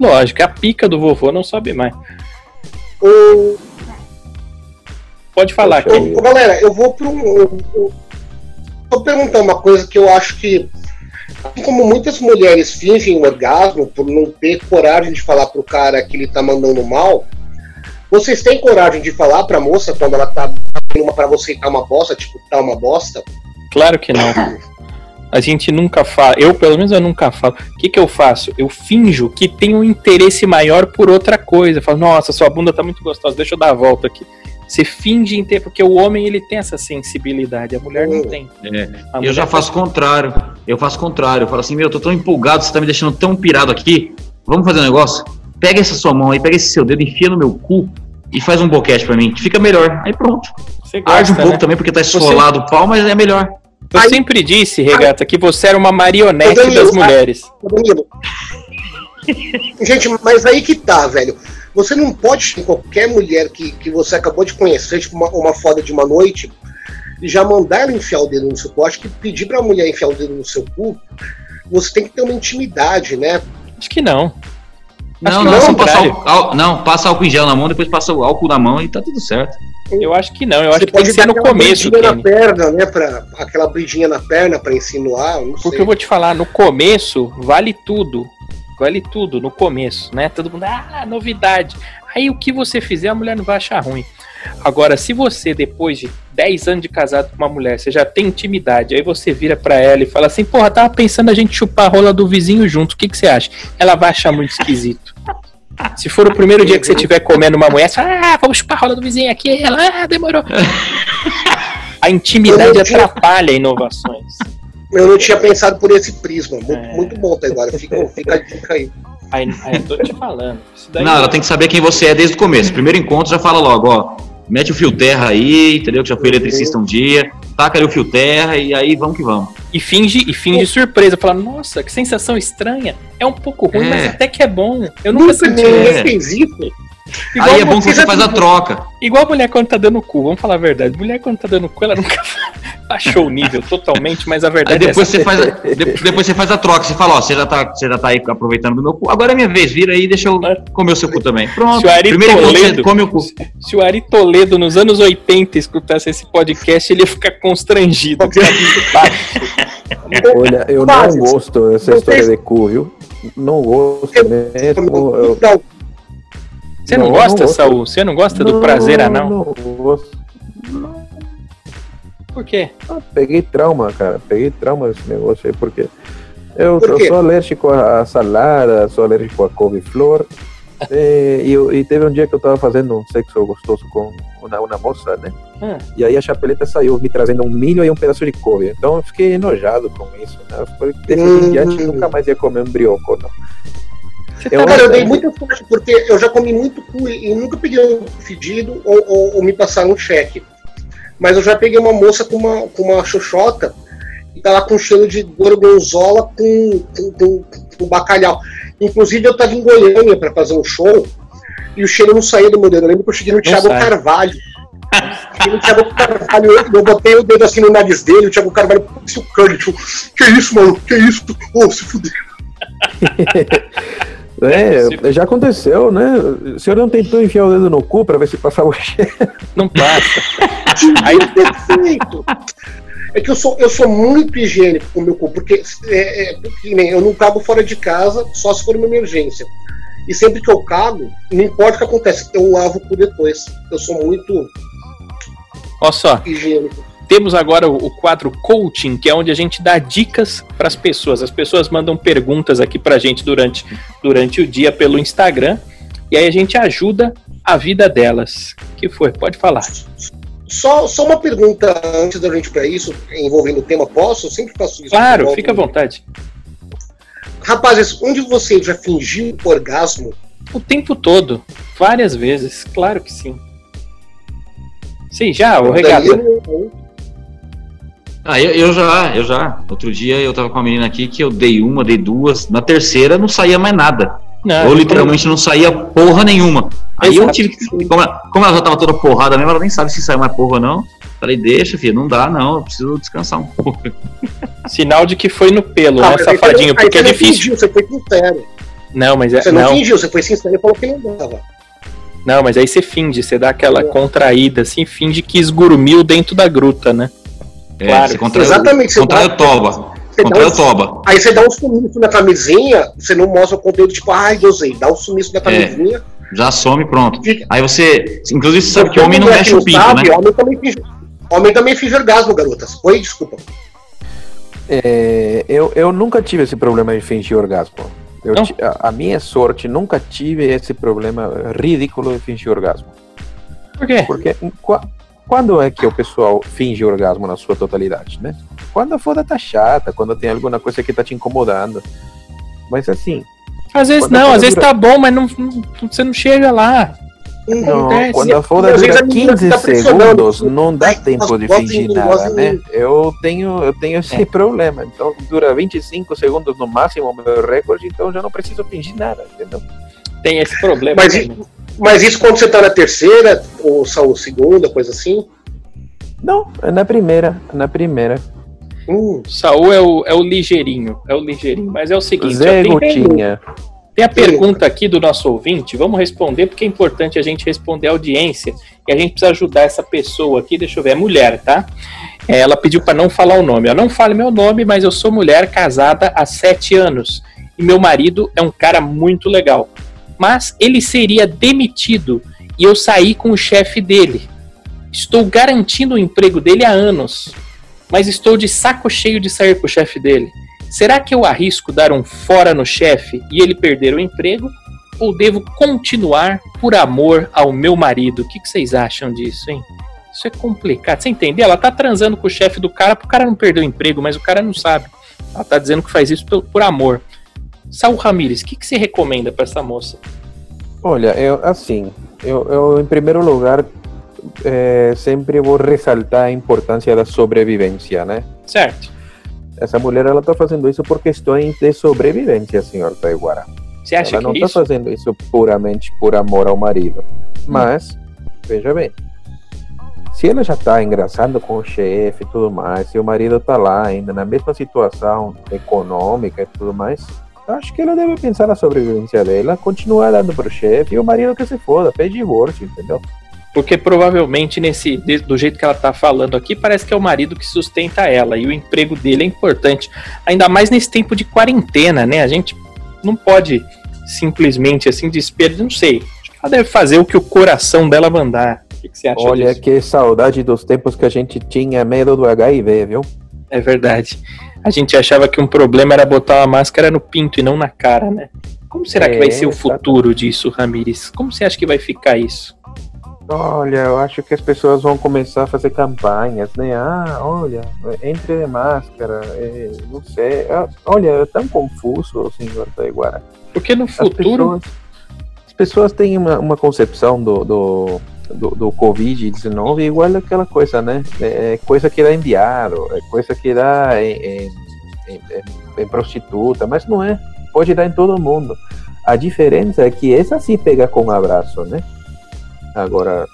Lógico, a pica do vovô não sobe mais. Ô, Pode falar, ô, galera, eu vou para um. eu- eu- Vou perguntar uma coisa que eu acho que, assim como muitas mulheres fingem o orgasmo por não ter coragem de falar pro cara que ele tá mandando mal, vocês têm coragem de falar pra moça quando ela tá dando uma pra você tá uma bosta, tipo, tá uma bosta? Claro que não. A gente nunca fala, eu pelo menos eu nunca falo. O que, que eu faço? Eu finjo que tenho um interesse maior por outra coisa. Eu falo, nossa, sua bunda tá muito gostosa, deixa eu dar a volta aqui. Você finge ter, porque o homem ele tem essa sensibilidade, a mulher não Hum. tem. É, A Eu mulher já faço o contrário. Eu faço o contrário. Eu falo assim, meu, eu tô tão empolgado, você tá me deixando tão pirado aqui. Vamos fazer um negócio? Pega essa sua mão aí, pega esse seu dedo, enfia no meu cu e faz um boquete pra mim, que fica melhor. Aí pronto. Você Arde um gosta, pouco né? também, porque tá esfolado o pau, mas é melhor. Eu Aí- sempre disse, Regata, que você era uma marionete Danilo, das mulheres. Ô, Danilo. Gente, mas aí que tá, velho. Você não pode ter qualquer mulher que, que você acabou de conhecer, tipo uma, uma foda de uma noite, e já mandar ela enfiar o dedo no seu cu. Acho que pedir pra mulher enfiar o dedo no seu cu, você tem que ter uma intimidade, né? Acho que não. Acho Não, não, não, só passa álcool, ál- não, passa álcool em gel na mão, depois passa o álcool na mão e tá tudo certo. Eu acho que não. Eu acho você que tem que ser no aquela começo, na perna, né? Pra, aquela bridinha na perna pra insinuar, não Porque sei. eu vou te falar, no começo vale tudo. Vale tudo no começo, né? Todo mundo, ah, novidade. Aí o que você fizer, a mulher não vai achar ruim. Agora, se você, depois de 10 anos de casado com uma mulher, você já tem intimidade, aí você vira pra ela e fala assim, porra, tava pensando a gente chupar a rola do vizinho junto, o que, que você acha? Ela vai achar muito esquisito. Se for o primeiro dia que você estiver comendo uma mulher, você fala, ah, vamos chupar a rola do vizinho aqui. Ela, ah, demorou. A intimidade atrapalha inovações. Eu não tinha pensado por esse prisma. Muito, É. muito bom, tá agora. Fica, fica a dica aí. Aí, aí eu tô te falando. Isso daí Não, ela tem que saber quem você é desde o começo. Primeiro encontro já fala logo, ó. Mete o fio terra aí, entendeu? Que já fui eletricista um dia. Taca ali o fio terra e aí vamos que vamos. E finge, e finge surpresa. Fala, nossa, que sensação estranha. É um pouco ruim, É. mas até que é bom. Eu nunca Nunca senti ninguém isso. Igual, aí é bom que você faz a troca. igual a mulher quando tá dando cu, vamos falar a verdade. Mulher quando tá dando cu, ela nunca baixou o nível totalmente, mas a Aí verdade é depois essa. você faz a, de- depois você faz a troca. Você fala, ó, você já tá, você já tá aí aproveitando do meu cu. Agora é minha vez, vira aí e deixa eu comer o seu cu também. Pronto. Se o Ari Primeiro Toledo- come o cu. Se o Ari Toledo, nos anos 80, escutasse esse podcast, ele ia ficar constrangido. que tá muito baixo. Olha, eu não gosto dessa história de cu, viu? Não gosto mesmo. Eu, Você não, Não, gosta, não. Saul? Você não gosta do prazer anal? Não, gosto. Por quê? Ah, peguei trauma, cara. Peguei trauma desse negócio aí, porque eu, Por eu sou alérgico a, a salada, sou alérgico a couve-flor. E, e, eu- e teve um dia que eu tava fazendo um sexo gostoso com uma, uma moça, né? Ah. E aí a chapeleta saiu me trazendo um milho e um pedaço de couve. Então eu fiquei enojado com isso, né? Eu falei, desse Hum. em diante nunca mais ia comer um brioco, não. Eu- tá cara, eu dei muita sorte porque eu já comi muito cu e nunca peguei um fedido ou, ou- ou me passaram um cheque. Mas eu já peguei uma moça com uma, com uma xoxota e tava com cheiro de gorgonzola com, com, com, com bacalhau. Inclusive, eu tava em Goiânia para fazer um show e o cheiro não saía do meu dedo. Eu lembro que eu cheguei no Thiago sai. Carvalho. Cheguei no Thiago Carvalho, eu, eu botei o dedo assim no nariz dele, o Thiago Carvalho, putz, o Curly, tipo, que isso, mano? Que isso? Ô, se fuder. É, já aconteceu, né? O senhor não tentou enfiar o dedo no cu pra ver se passava o cheiro? Não passa. Aí perfeito. É que eu sou, eu sou muito higiênico com o meu cu, porque, é, é, porque nem eu não cago fora de casa, só se for uma emergência. E sempre que eu cago, não importa o que acontece, eu lavo o cu depois. Eu sou muito Olha só, higiênico. Temos agora o, quadro coaching, que é onde a gente dá dicas para as pessoas. As pessoas mandam perguntas aqui pra gente durante, durante o dia pelo Instagram. E aí a gente ajuda a vida delas. que foi? Pode falar. Só, só uma pergunta antes da gente para isso, envolvendo o tema, posso? Eu sempre faço isso. Claro, fica à vontade. Rapazes, onde você já fingiu orgasmo? O tempo todo, várias vezes, claro que sim. Sim, já, o O regata. Ah, eu, eu já, eu já. Outro dia eu tava com uma menina aqui que eu dei uma, dei duas. Na terceira não saía mais nada. Não, Ou literalmente não saía porra nenhuma. Aí eu Exato. tive que. Como ela, como ela já tava toda porrada mesmo, ela nem sabe se saiu mais porra ou não. Falei, deixa, filho, não dá, não. Eu preciso descansar um pouco. Sinal de que foi no pelo, Ah, né, aí safadinho? não- Porque aí é você não difícil. Fingiu, você foi sincero. Não, mas é. Você não, Não, fingiu, você foi sincero e falou que não dava. não, mas aí você finge, você dá aquela contraída assim, finge que esgurmiu dentro da gruta, né? É, Claro. você contrai, Exatamente, você contrai dá- o toba. Você Contrai um- o toba. Aí você dá um sumiço na camisinha, você não mostra o conteúdo, tipo, ai, gozei. Dá um sumiço na camisinha. Já some, pronto. Fica- Aí você. Inclusive, você sabe que homem não mulher mexe o pinto, sabe, né? Homem também finge, homem também finge orgasmo, garotas. Oi, desculpa. É, eu, eu nunca tive esse problema de fingir orgasmo. Eu a, a minha sorte, nunca tive esse problema ridículo de fingir orgasmo. Por quê? Porque quando é que o pessoal finge orgasmo na sua totalidade, né? Quando a foda tá chata, quando tem alguma coisa que tá te incomodando. Mas assim, Às vezes não, a às vezes dura- tá bom, mas não, não- você não chega lá. não, Acontece. quando a foda dura a menina 15 fica pressionando. segundos, não dá Ai, tempo de fingir nada, né? Eu tenho, eu tenho esse É. problema. Então dura 25 segundos no máximo o meu recorde, então eu já não preciso fingir nada, entendeu? Tem esse problema. Mas. Mas isso quando você tá na terceira, ou só segunda, coisa assim. Não, é na primeira, é na primeira. Hum, Saul é o, é o ligeirinho, é o ligeirinho. Mas é o seguinte, Zé tem, Gotinha. tem a pergunta aqui do nosso ouvinte, vamos responder, porque é importante a gente responder a audiência, e a gente precisa ajudar essa pessoa aqui, deixa eu ver, é mulher, tá? É, Ela pediu para não falar o nome. Eu não fale meu nome, mas eu sou mulher casada há sete anos. E meu marido é um cara muito legal. Mas ele seria demitido e eu saí com o chefe dele. Estou garantindo o emprego dele há anos. Mas estou de saco cheio de sair com o chefe dele. Será que eu arrisco dar um fora no chefe e ele perder o emprego? Ou devo continuar por amor ao meu marido? O que, vocês acham disso, hein? Isso é complicado. Você entendeu? Ela tá transando com o chefe do cara pro cara não perder o emprego, mas o cara não sabe. Ela tá dizendo que faz isso por amor. Saul Ramírez, o que, que você recomenda pra essa moça? Olha, eu assim, eu, eu em primeiro lugar eh, sempre vou ressaltar a importância da sobrevivência, né? Certo? Essa mulher ela tá fazendo isso por questões de sobrevivência, senhor Taiguara. Você acha ela não que é tá isso? Hum. fazendo isso puramente por amor ao marido. Mas, veja bem, se ela já tá engraçando com o chefe e tudo mais, se o marido tá lá ainda na mesma situação econômica e tudo mais, acho que ela deve pensar na sobrevivência dela, continuar dando pro chefe e o marido que se foda, pede divórcio, entendeu? Porque provavelmente nesse do jeito que ela tá falando aqui, parece que é o marido que sustenta ela e o emprego dele é importante. Ainda mais nesse tempo de quarentena, né? A gente não pode simplesmente assim despedir, não sei. Acho que ela deve fazer o que o coração dela mandar. O que, que você acha Olha disso? que saudade dos tempos que a gente tinha medo do HIV, viu? É verdade. A gente achava que um problema era botar uma máscara no pinto e não na cara, né? Como será que vai É, ser o futuro disso, Ramires? Como você acha que vai ficar isso? Olha, eu acho que as pessoas vão começar a fazer campanhas, né? Ah, olha, entre máscara, é, não sei. Ah, Olha, é tão confuso, senhor Taiguara. Porque no As futuro. pessoas, as pessoas têm uma, uma concepção do, do, do, do Covid-19 igual aquela coisa, né? É é coisa que dá em diário, é coisa que dá em, em, em- em- prostituta, mas não é. Pode dar em todo mundo. A diferença é que essa sim pega com um abraço, né? Agora,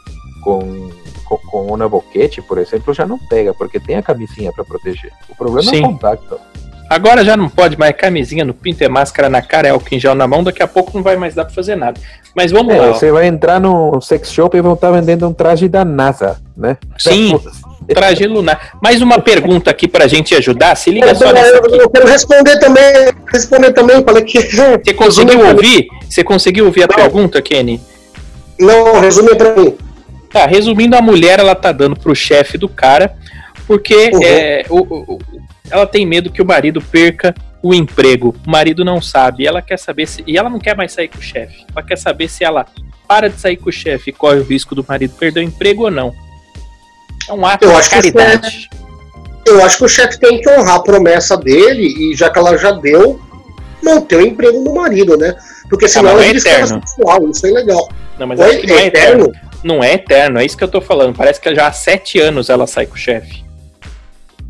com, com, com uma boquete, por exemplo, já não pega, porque tem a camisinha para proteger. O problema é Sim. o contato. Agora já não pode mais camisinha no pinto, é máscara na cara, é álcool em gel na mão, daqui a pouco não vai mais dar pra fazer nada. Mas vamos É, lá. ó. você vai entrar no sex shop e vão estar vendendo um traje da NASA, né? Sim, traje lunar. Mais uma pergunta aqui pra gente ajudar. Se liga só eu, nessa aqui. eu quero responder também. Responder também, falei que. Você conseguiu ouvir? Você conseguiu ouvir a Não. pergunta, Kenny? Não, resume pra mim. Tá, resumindo, a mulher ela tá dando pro chefe do cara porque Uhum. é, o- o- o- ela tem medo que o marido perca o emprego. O marido não sabe. Ela quer saber se. E ela não quer mais sair com o chefe. Ela quer saber se ela para de sair com o chefe e corre o risco do marido perder o emprego ou não. É um ato Eu de acho que caridade. Eu acho que o chefe tem que honrar a promessa dele e já que ela já deu, manter o emprego no marido, né? Porque senão mas ela não é vira escrava eterno. sexual, isso é legal. Não, mas Oi, não é eterno. Não é eterno, é isso que eu tô falando. Parece que já há sete anos ela sai com o chefe.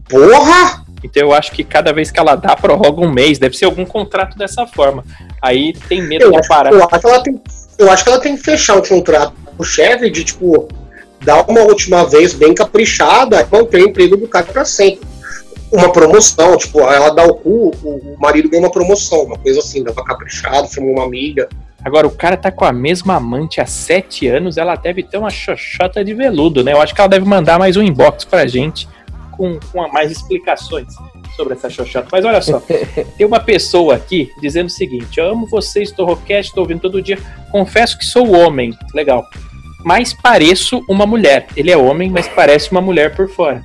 Porra! Então eu acho que cada vez que ela dá, prorroga um mês. Deve ser algum contrato dessa forma. Aí tem medo Eu de parar. eu, acho que ela tem, eu acho que ela tem que fechar um contrato com o chefe de, tipo, dar uma última vez bem caprichada e manter o emprego do cara pra sempre. Uma promoção, tipo, ela dá o cu, o o marido ganha uma promoção, uma coisa assim, dava caprichado, chamou uma amiga. Agora, o cara tá com a mesma amante há sete anos, ela deve ter uma xoxota de veludo, né? Eu acho que ela deve mandar mais um inbox pra gente com, com mais explicações sobre essa xoxota. Mas olha só, tem uma pessoa aqui dizendo o seguinte: Eu amo vocês, Torrocast, estou ouvindo todo dia. Confesso que sou homem. Legal. Mas pareço uma mulher. Ele é homem, mas parece uma mulher por fora.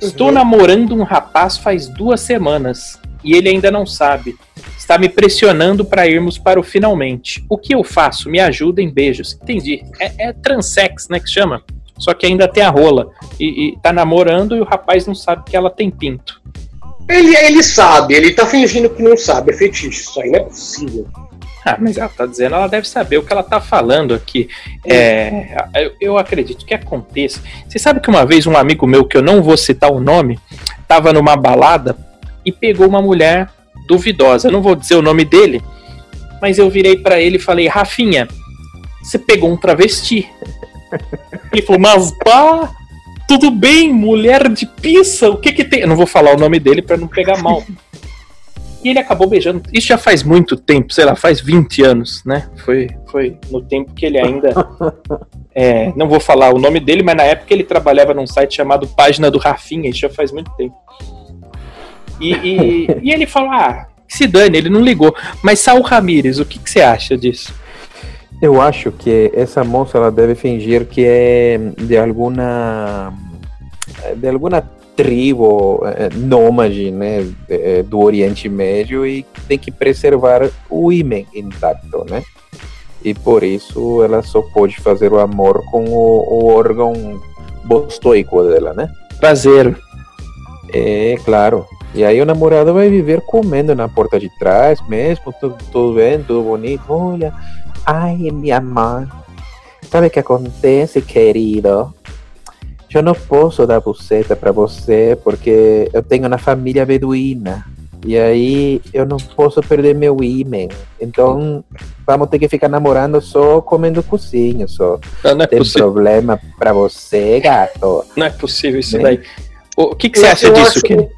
Estou namorando um rapaz faz duas semanas e ele ainda não sabe. Está me pressionando para irmos para o finalmente. O que eu faço? Me ajudem, beijos. Entendi. É, é transex, né, que chama? Só que ainda tem a rola. E, e tá namorando e o rapaz não sabe que ela tem pinto. Ele, ele sabe, ele tá fingindo que não sabe, é fetiche, isso aí não é possível. Ah, mas ela tá dizendo, ela deve saber o que ela tá falando aqui. É, eu, eu acredito que aconteça. Você sabe que uma vez um amigo meu, que eu não vou citar o nome, tava numa balada e pegou uma mulher duvidosa. Eu não vou dizer o nome dele, mas eu virei pra ele e falei, Rafinha, você pegou um travesti. Ele falou, mas pá, tudo bem, mulher de pizza, o que que tem? Eu não vou falar o nome dele pra não pegar mal. E ele acabou beijando. Isso já faz muito tempo, sei lá, faz 20 anos, né? Foi, foi no tempo que ele ainda. é, não vou falar o nome dele, mas na época ele trabalhava num site chamado Página do Rafinha, isso já faz muito tempo. E, e, e ele falou: ah, se dane, ele não ligou. Mas Saul Ramírez, o que, que você acha disso? Eu acho que essa moça ela deve fingir que é de alguma de alguma tribo eh, nômade, né, eh, do Oriente Médio e tem que preservar o ímã intacto, né? E por isso ela só pode fazer o amor com o, o órgão bostoico dela, né? Prazer. É, claro. E aí o namorado vai viver comendo na porta de trás mesmo, tudo, tudo bem, tudo bonito. Olha, ai, minha amor, sabe o que acontece, querido? Eu não posso dar buceta para você porque eu tenho uma família beduína. E aí eu não posso perder meu ímã. Então vamos ter que ficar namorando só comendo cozinho só. Não, não é Tem possível, problema para você, gato? não é possível isso Né? daí. O, que, que você Eu- acha eu disso, acho- Kenny?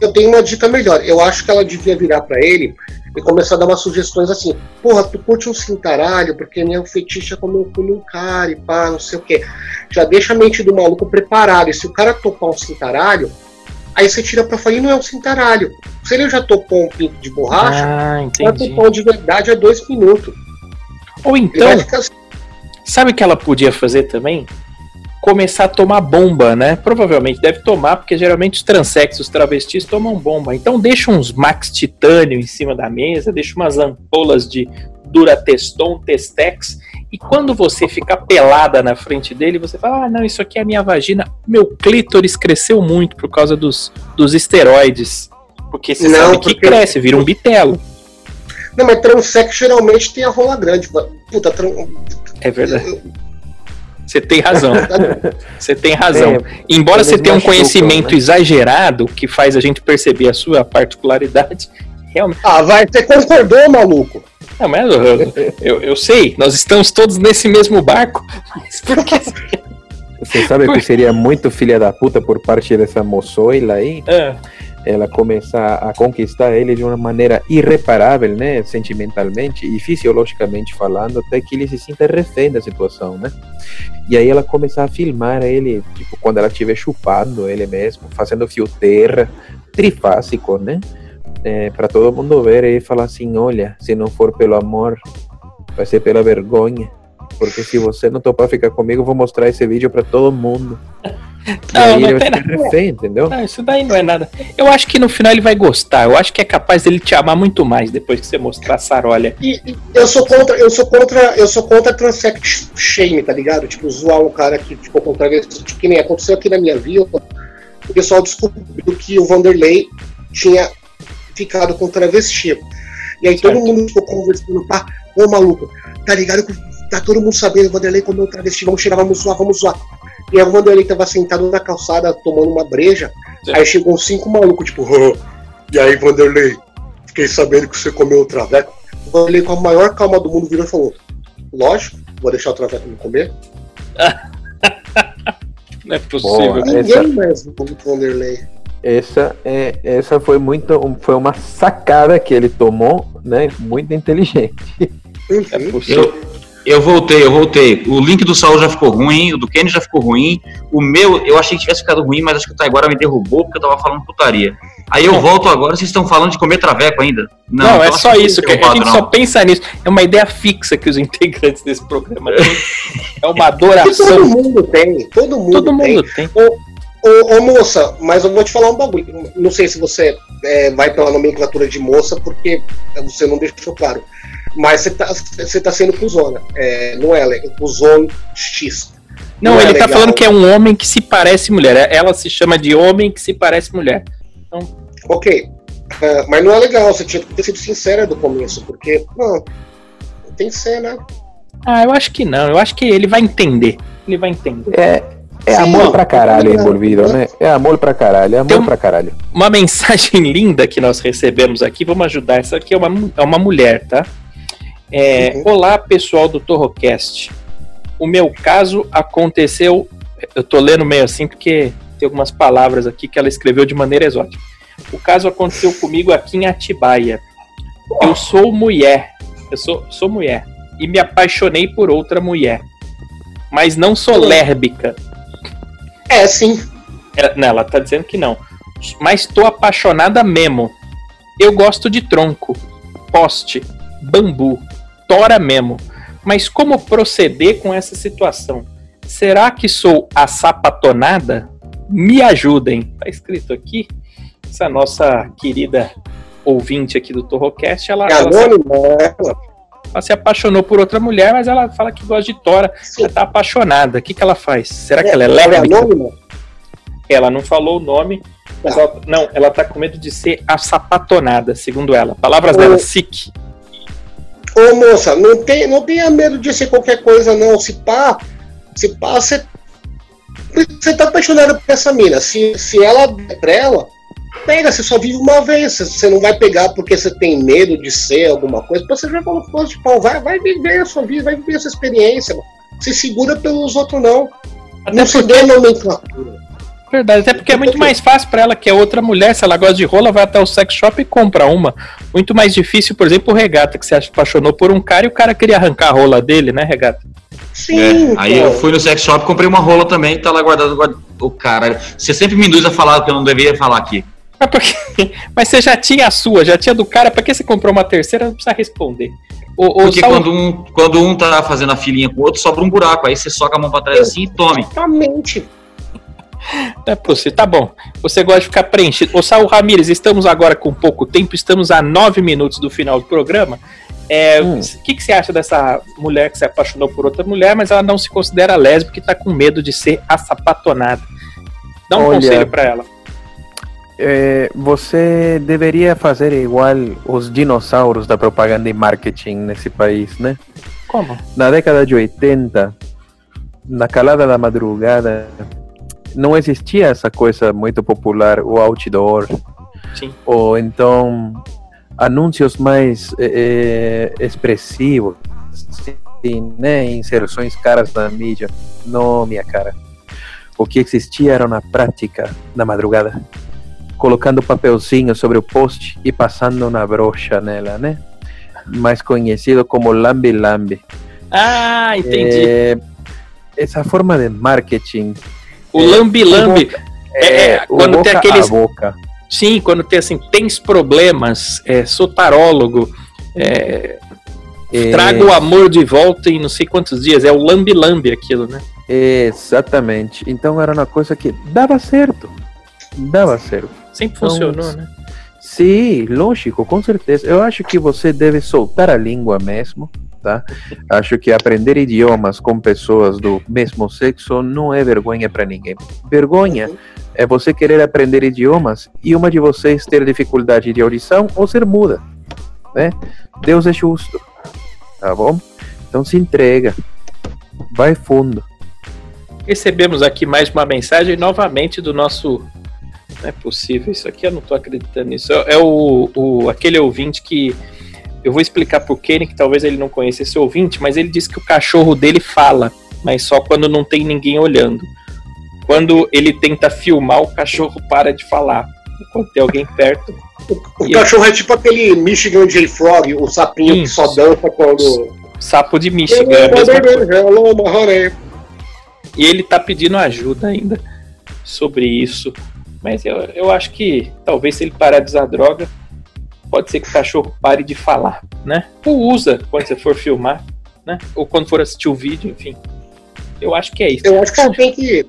Eu tenho uma dica melhor. Eu acho que ela devia virar pra ele e começar a dar umas sugestões assim. Porra, tu curte um cintaralho, porque minha fetiche é comer o cu num cara e pá, não sei o quê. Já deixa a mente do maluco preparada. E se o cara topar um cintaralho, aí você tira pra falar, "Ih, não é um cintaralho. Se ele já topou um pinto de borracha, Ah, vai topar um de verdade a dois minutos. Ou então, ficar assim, Sabe o que ela podia fazer também? Começar a tomar bomba, né? Provavelmente deve tomar, porque geralmente os transexos, os travestis tomam bomba. Então deixa uns Max Titânio em cima da mesa, deixa umas ampolas de Durateston, Testex, e quando você ficar pelada na frente dele, você fala: Ah, não, isso aqui é a minha vagina. Meu clítoris cresceu muito por causa dos, dos esteroides. Porque você Não, sabe que porque- cresce, vira um bitelo. Não, mas transex geralmente tem a rola grande. Puta, tran... É verdade. Você tem razão. Você tem razão. É, Embora você tenha um machucam, conhecimento né? exagerado que faz a gente perceber a sua particularidade, realmente. Ah, vai, você concordou, maluco? Não, mas eu, eu, eu- sei, nós estamos todos nesse mesmo barco. Mas por que. Você sabe que seria muito filha da puta por parte dessa moçoila aí? Ah, Ela começar a conquistar ele de uma maneira irreparável, né? Sentimentalmente e fisiologicamente falando, até que ele se sinta refém da situação, né? E aí ela começar a filmar ele, tipo, quando ela estiver chupando ele mesmo, fazendo fio terra, trifásico, né? É, para todo mundo ver e falar assim: olha, se não for pelo amor, vai ser pela vergonha. Porque se você não topar ficar comigo, eu vou mostrar esse vídeo para todo mundo. E Não, aí não ele vai tem ficar refém, entendeu? não, isso daí não é nada. Eu acho que no final ele vai gostar. Eu acho que é capaz dele te amar muito mais depois que você mostrar a sarolha. E, e eu sou contra, eu sou contra, eu sou contra transex shame, tá ligado? Tipo, zoar um cara que ficou com travesti, que nem aconteceu aqui na minha vila. O pessoal descobriu que o Vanderlei tinha ficado com travesti. E aí todo Certo. mundo ficou conversando, pá, ô maluco, tá ligado que tá todo mundo sabendo, o Vanderlei comeu travesti, vamos tirar, vamos zoar, vamos zoar. E aí o Vanderlei tava sentado na calçada tomando uma breja, Sim. aí chegou uns cinco malucos, tipo, "Hã? e aí Vanderlei, fiquei sabendo que você comeu o traveco. O Vanderlei com a maior calma do mundo virou e falou, lógico, vou deixar o traveco me comer. Não é possível. Boa. Ninguém essa- mais viu o Vanderlei. Essa, é, essa foi muito, foi uma sacada que ele tomou, né? Muito inteligente. Uhum. É possível. Eu, eu voltei, eu voltei. O link do Saul já ficou ruim, o do Kenny já ficou ruim. O meu, eu achei que tivesse ficado ruim, mas acho que o Taiguara me derrubou porque eu tava falando putaria. Aí eu volto agora, vocês estão falando de comer traveco ainda. Não, então é acho só isso, que a gente padrão. só pensa nisso. É uma ideia fixa que os integrantes desse programa têm. É uma E todo adoração. mundo tem, todo mundo Todo tem. mundo tem. Ô, ô, moça, mas eu vou te falar um bagulho. Não sei se você é, vai pela nomenclatura de moça, porque você não deixou claro. Mas você tá, você tá sendo cuzona. É, não é, é cuzão X. Não, Não é ele tá legal. falando que é um homem que se parece mulher. Ela se chama de homem que se parece mulher. Ok. Ah, mas não é legal, você tinha que ter sido sincera do começo, porque, não, tem que ser, né? Ah, eu acho que não. Eu acho que ele vai entender. Ele vai entender. É, é Sim, amor pra caralho envolvido, né? É amor pra caralho, é amor um- pra caralho. Uma mensagem linda que nós recebemos aqui. Vamos ajudar. Essa aqui é uma, é uma mulher, tá? É, Uhum. Olá, pessoal do Torrocast. O meu caso aconteceu. Eu tô lendo meio assim porque tem algumas palavras aqui que ela escreveu de maneira exótica. O caso aconteceu comigo aqui em Atibaia. Eu sou mulher. Eu sou, sou mulher. E me apaixonei por outra mulher. Mas não sou lérbica. É, sim. Ela, não, ela tá dizendo que não. Mas tô apaixonada mesmo. Eu gosto de tronco, poste, bambu, tora mesmo. Mas como proceder com essa situação? Será que sou a sapatonada? Me ajudem. Tá escrito aqui. Essa nossa querida ouvinte aqui do Torrocast, ela, É ela, se, anônima, ela. se apaixonou por outra mulher, mas ela fala que gosta de tora. Sim. Ela tá apaixonada. O que, que ela faz? Será que ela é é lésbica? anônima? Ela não falou o nome, mas Tá. ela, não, ela tá com medo de ser assapatonada, segundo ela. Palavras dela, sick. Ô moça, não, tem, não tenha medo de ser qualquer coisa, não. Se pá, se pá, você. Você tá apaixonado por essa mina. Se, se ela der pra ela, pega, você só vive uma vez. Você- não vai pegar porque você tem medo de ser alguma coisa. Você já falou que de pau. Vai, vai viver a sua vida, vai viver essa experiência, mano. Se segura pelos outros, não. Até não se dê nomenclatura. Verdade, até porque é muito mais fácil pra ela que é outra mulher, se ela gosta de rola, vai até o sex shop e compra uma. Muito mais difícil, por exemplo, o Regata, que se apaixonou por um cara e o cara queria arrancar a rola dele, né, Regata? Sim, É, aí eu fui no sex shop, comprei uma rola também, tá lá guardado. guarda- O cara, você sempre me induz a falar o que eu não deveria falar aqui. Mas, por quê? Mas você já tinha a sua, já tinha do cara, pra que você comprou uma terceira? Não precisa responder. O, o Porque quando um, quando um tá fazendo a filinha com o outro, sobra um buraco. Aí você soca a mão pra trás assim e tome. Exatamente. Não é possível. Tá bom. Você gosta de ficar preenchido. Ô, Saul Ramírez, estamos agora com pouco tempo, estamos a nove minutos do final do programa. É, O Hum. que, que você acha dessa mulher que se apaixonou por outra mulher, mas ela não se considera lésbica e tá com medo de ser assapatonada? Dá um Olha, conselho pra ela. É, você deveria fazer igual os dinossauros da propaganda e marketing nesse país, né? Como? Na década de 80, na calada da madrugada, não existia essa coisa muito popular, o outdoor, Sim. ou então anúncios mais eh, expressivos, sim, né? inserções caras na mídia. Não, minha cara. O que existia era na prática, na madrugada, colocando papelzinho sobre o poste e passando uma brocha nela, né? Mais conhecido como lambe lambe. Ah, entendi. É, essa forma de marketing o lambi-lambi. É, é, o quando tem aqueles- boca. Sim, quando tem assim, tens problemas, é, sou tarólogo, é, É, trago o amor de volta em não sei quantos dias. É o lambi-lambi aquilo, né? Exatamente. Então era uma coisa que dava certo. Dava certo. Sempre Então, funcionou, né? Sim, lógico, com certeza. Eu acho que você deve soltar a língua mesmo, tá? Acho que aprender idiomas com pessoas do mesmo sexo não é vergonha para ninguém. Vergonha é você querer aprender idiomas e uma de vocês ter dificuldade de audição ou ser muda, né? Deus é justo, tá bom? Então se entrega. Vai fundo. Recebemos aqui mais uma mensagem novamente do nosso. Não é possível, isso aqui eu não tô acreditando nisso. É o, o, aquele ouvinte que. Eu vou explicar pro Kenny, que talvez ele não conheça esse ouvinte, mas ele disse que o cachorro dele fala, mas só quando não tem ninguém olhando. Quando ele tenta filmar, o cachorro para de falar. Quando tem alguém perto. O E cachorro é tipo aquele Michigan J. Frog, o sapinho que Isso. só dança quando. Sapo de Michigan, é a mesma coisa. Hello, Mahoney. E ele tá pedindo ajuda ainda sobre isso. Mas eu, eu acho que talvez se ele parar de usar droga, pode ser que o cachorro pare de falar, né? Ou usa quando você for filmar, né? Ou quando for assistir o vídeo, enfim. Eu acho que é isso. Eu acho que você tem que,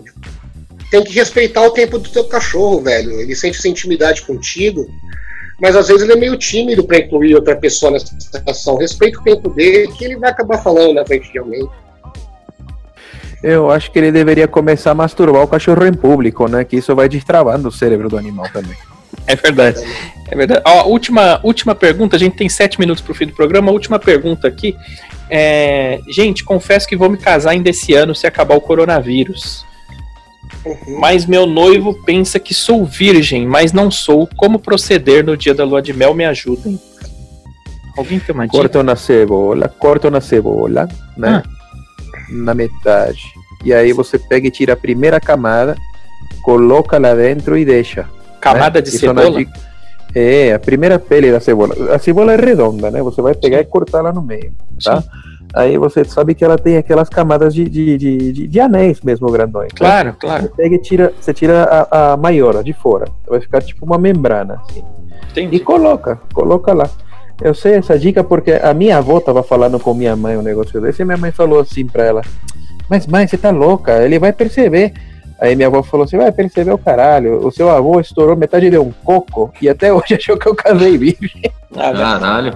tem que respeitar o tempo do teu cachorro, velho. Ele sente essa intimidade contigo, mas às vezes ele é meio tímido pra incluir outra pessoa nessa situação. Respeita o tempo dele, que ele vai acabar falando na frente de alguém. Eu acho que ele deveria começar a masturbar o cachorro em público, né? Que isso vai destravando o cérebro do animal também. É verdade. É verdade. Ó, última, última pergunta, a gente tem sete minutos pro fim do programa. Última pergunta aqui. É, gente, confesso que vou me casar ainda esse ano se acabar o coronavírus. Uhum. Mas meu noivo pensa que sou virgem, mas não sou. Como proceder no dia da lua de mel? Me ajudem. Alguém tem uma dica? Corta uma cebola, corta uma cebola, né? Na metade. E aí você pega e tira a primeira camada, coloca lá dentro e deixa. Camada né? de cebola? dica- É, a primeira pele da cebola. A cebola é redonda, né? Você vai pegar e cortar lá no meio, tá? Aí você sabe que ela tem aquelas camadas de, de, de, de- de anéis mesmo grandões. né? Claro, claro. Você pega e tira, você tira a, a maior, a de fora. Vai ficar tipo uma membrana, assim. E Entendi. coloca, coloca lá. Eu sei essa dica porque a minha avó tava falando com minha mãe um negócio desse e minha mãe falou assim pra ela: Mas mãe, você tá louca, ele vai perceber. Aí minha avó falou assim: Vai perceber o caralho, o seu avô estourou metade de um coco e até hoje achou que eu casei virgem. Caralho.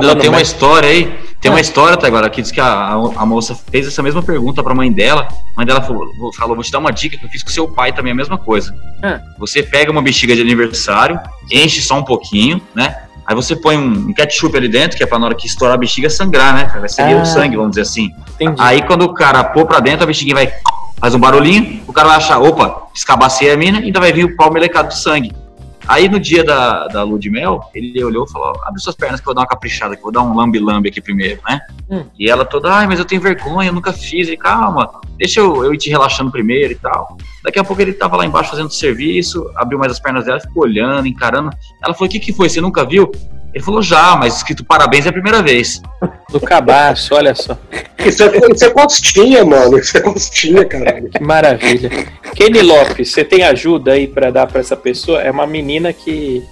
Não, tem uma história aí. Tem uma história até agora que diz que a, a, a moça fez essa mesma pergunta pra mãe dela. A mãe dela falou, falou: Vou te dar uma dica que eu fiz com seu pai também, a mesma coisa. Ah. Você pega uma bexiga de aniversário, enche só um pouquinho, né? Aí você põe um, ketchup ali dentro, que é pra na hora que estourar a bexiga sangrar, né? Vai sair Ah. o sangue, vamos dizer assim. Entendi. Aí quando o cara pôr pra dentro, a bexiguinha vai. Faz um barulhinho, o cara vai achar, opa, escabacei a mina, e ainda vai vir o pau melecado de sangue. Aí no dia da, da lua de mel, ele olhou e falou: abre suas pernas que eu vou dar uma caprichada, que eu vou dar um lambe-lambe aqui primeiro, né? Hum. E ela toda, ai, mas eu tenho vergonha, eu nunca fiz. E calma, deixa eu, eu ir te relaxando primeiro e tal. Daqui a pouco ele tava lá embaixo fazendo serviço, abriu mais as pernas dela, ficou olhando, encarando. Ela falou: o que, que foi? Você nunca viu? Ele falou: já, mas escrito parabéns é a primeira vez. Do cabaço, olha só. Isso é, isso é costinha, mano. Isso é costinha, caralho. Que maravilha. Kenny Lopes, você tem ajuda aí pra dar pra essa pessoa? É uma menina que.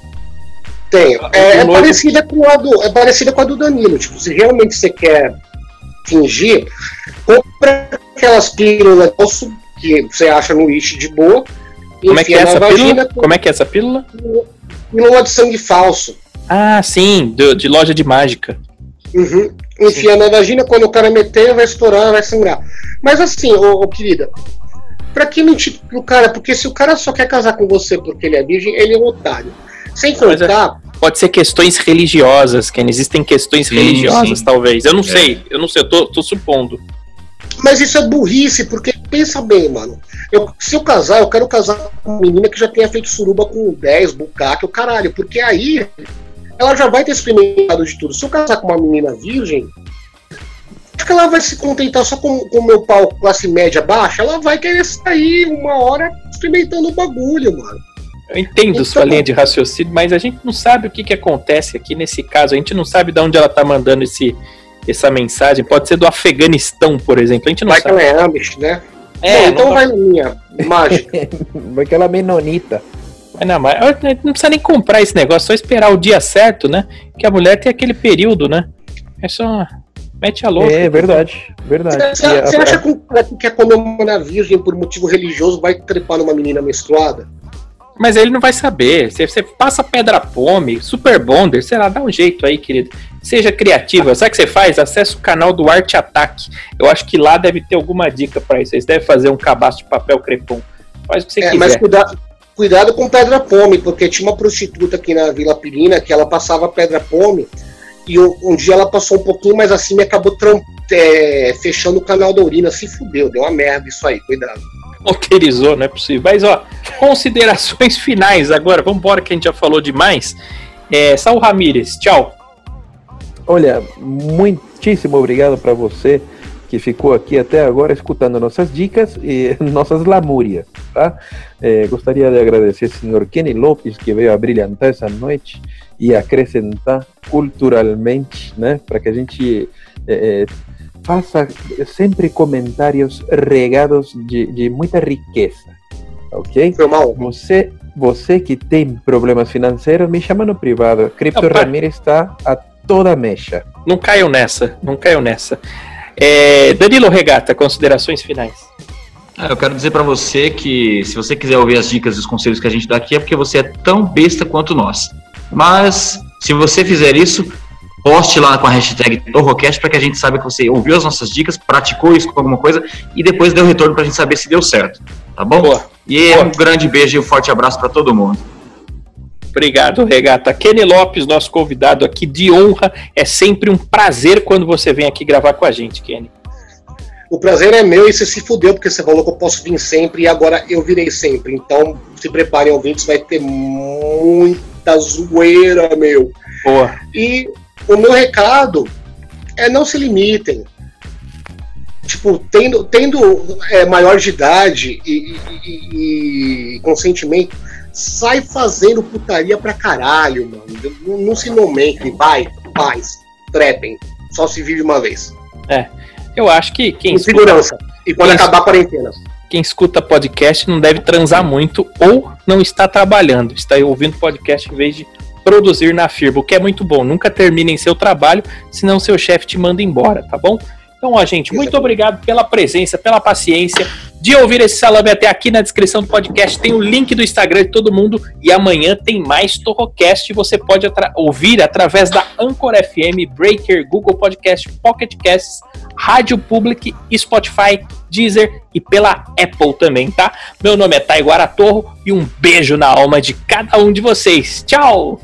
Tem. É, é parecida com a do, é parecida com a do Danilo. Tipo, se realmente você quer fingir, compra aquelas pílulas que você acha no lixo de boa. Como é que é essa vagina pílula? com Como é que é essa pílula? pílula de sangue falso. Ah, sim, do- de loja de mágica. Uhum. Enfia na vagina, quando o cara meter, vai estourar, vai sangrar. Mas assim, ô, ô, querida, pra que mentir pro cara? Porque se o cara só quer casar com você porque ele é virgem, ele é um otário. Sem Mas é- contar, Pode ser questões religiosas, Ken. Existem questões Sim, religiosas, sim. talvez. Eu não sei, eu não sei, eu tô, tô supondo. mas isso é burrice, porque pensa bem, mano. Eu, se eu casar, eu quero casar com uma menina que já tenha feito suruba com 10, bucaque, o caralho, porque aí ela já vai ter experimentado de tudo. Se eu casar com uma menina virgem, acho que ela vai se contentar só com com o meu pau classe média baixa, ela vai querer sair uma hora experimentando o bagulho, mano. Eu entendo Então- sua linha de raciocínio, mas a gente não sabe o que, que acontece aqui nesse caso. A gente não sabe de onde ela tá mandando esse, essa mensagem. Pode ser do Afeganistão, por exemplo. A gente não Vai que sabe. ela é Amish, né? É, não então vai na minha mágica. Aquela menonita. Mas não, mas a gente não precisa nem comprar esse negócio, só esperar o dia certo, né? Que a mulher tem aquele período, né? É só. Mete a louca. É verdade, verdade. Você a- você acha que um cara que quer comer uma virgem por motivo religioso vai trepar numa menina menstruada? Mas ele não vai saber. Você, você passa pedra pome, super bonder, sei lá, dá um jeito aí, querido. Seja criativa. Sabe o que você faz? Acesse o canal do Arte Ataque. Eu acho que lá deve ter alguma dica pra isso. Vocês devem fazer um cabaço de papel crepom. Faz o que você É, quiser. mas cuidado, cuidado com pedra pome, porque tinha uma prostituta aqui na Vila Pirina que ela passava pedra pome e um, um dia ela passou um pouquinho mais acima e acabou tram- é, fechando o canal da urina. Se fudeu, deu uma merda isso aí, cuidado. Roteirizou, não é possível. Mas, ó, considerações finais agora. Vamos embora que a gente já falou demais. É, Saul Ramírez, tchau. Olha, muitíssimo obrigado para você que ficou aqui até agora escutando nossas dicas e nossas lamúrias, tá? Eh, gostaria de agradecer ao senhor Kenny Lopes que veio a brilhantar essa noite e acrescentar culturalmente, né? Para que a gente eh, eh, faça sempre comentários regados de, de muita riqueza, ok? Foi mal. Você, você que tem problemas financeiros, me chama no privado. Cripto. Ramírez está a toda mecha. Não caiu nessa, não caiu nessa. É, Danilo Regata, considerações finais. Ah, eu quero dizer pra você que se você quiser ouvir as dicas e os conselhos que a gente dá aqui é porque você é tão besta quanto nós. Mas se você fizer isso, poste lá com a hashtag Torrocast para que a gente saiba que você ouviu as nossas dicas, praticou isso com alguma coisa e depois deu retorno pra gente saber se deu certo. Tá bom? Boa. E Boa. um grande beijo e um forte abraço pra todo mundo. Obrigado, Regata. Kenny Lopes, nosso convidado aqui de honra. É sempre um prazer quando você vem aqui gravar com a gente, Kenny. O prazer é meu e você se fudeu, porque você falou que eu posso vir sempre e agora eu virei sempre. Então, se preparem, ouvintes, vai ter muita zoeira, meu. Boa. E o meu recado é não se limitem. Tipo, tendo, tendo é, maior de idade e, e- e- e consentimento, sai fazendo putaria pra caralho, mano. Não, não se nomencem, vai, paz, trepem. Só se vive uma vez. Eu acho que quem Com escuta, segurança. E quando Isso. acabar a quarentena. quem escuta podcast não deve transar muito ou não está trabalhando. Está ouvindo podcast em vez de produzir na firma, o que é muito bom. Nunca terminem seu trabalho, senão seu chefe te manda embora, tá bom? Então, ó, gente, muito obrigado pela presença, pela paciência de ouvir esse salame até aqui na descrição do podcast. Tem o link do Instagram de todo mundo e amanhã tem mais Torrocast. Você pode atra- ouvir através da Anchor FM, Breaker, Google Podcast, Pocket Casts, Rádio Public, Spotify, Deezer e pela Apple também, tá? Meu nome é Taiguara Torro e um beijo na alma de cada um de vocês. Tchau!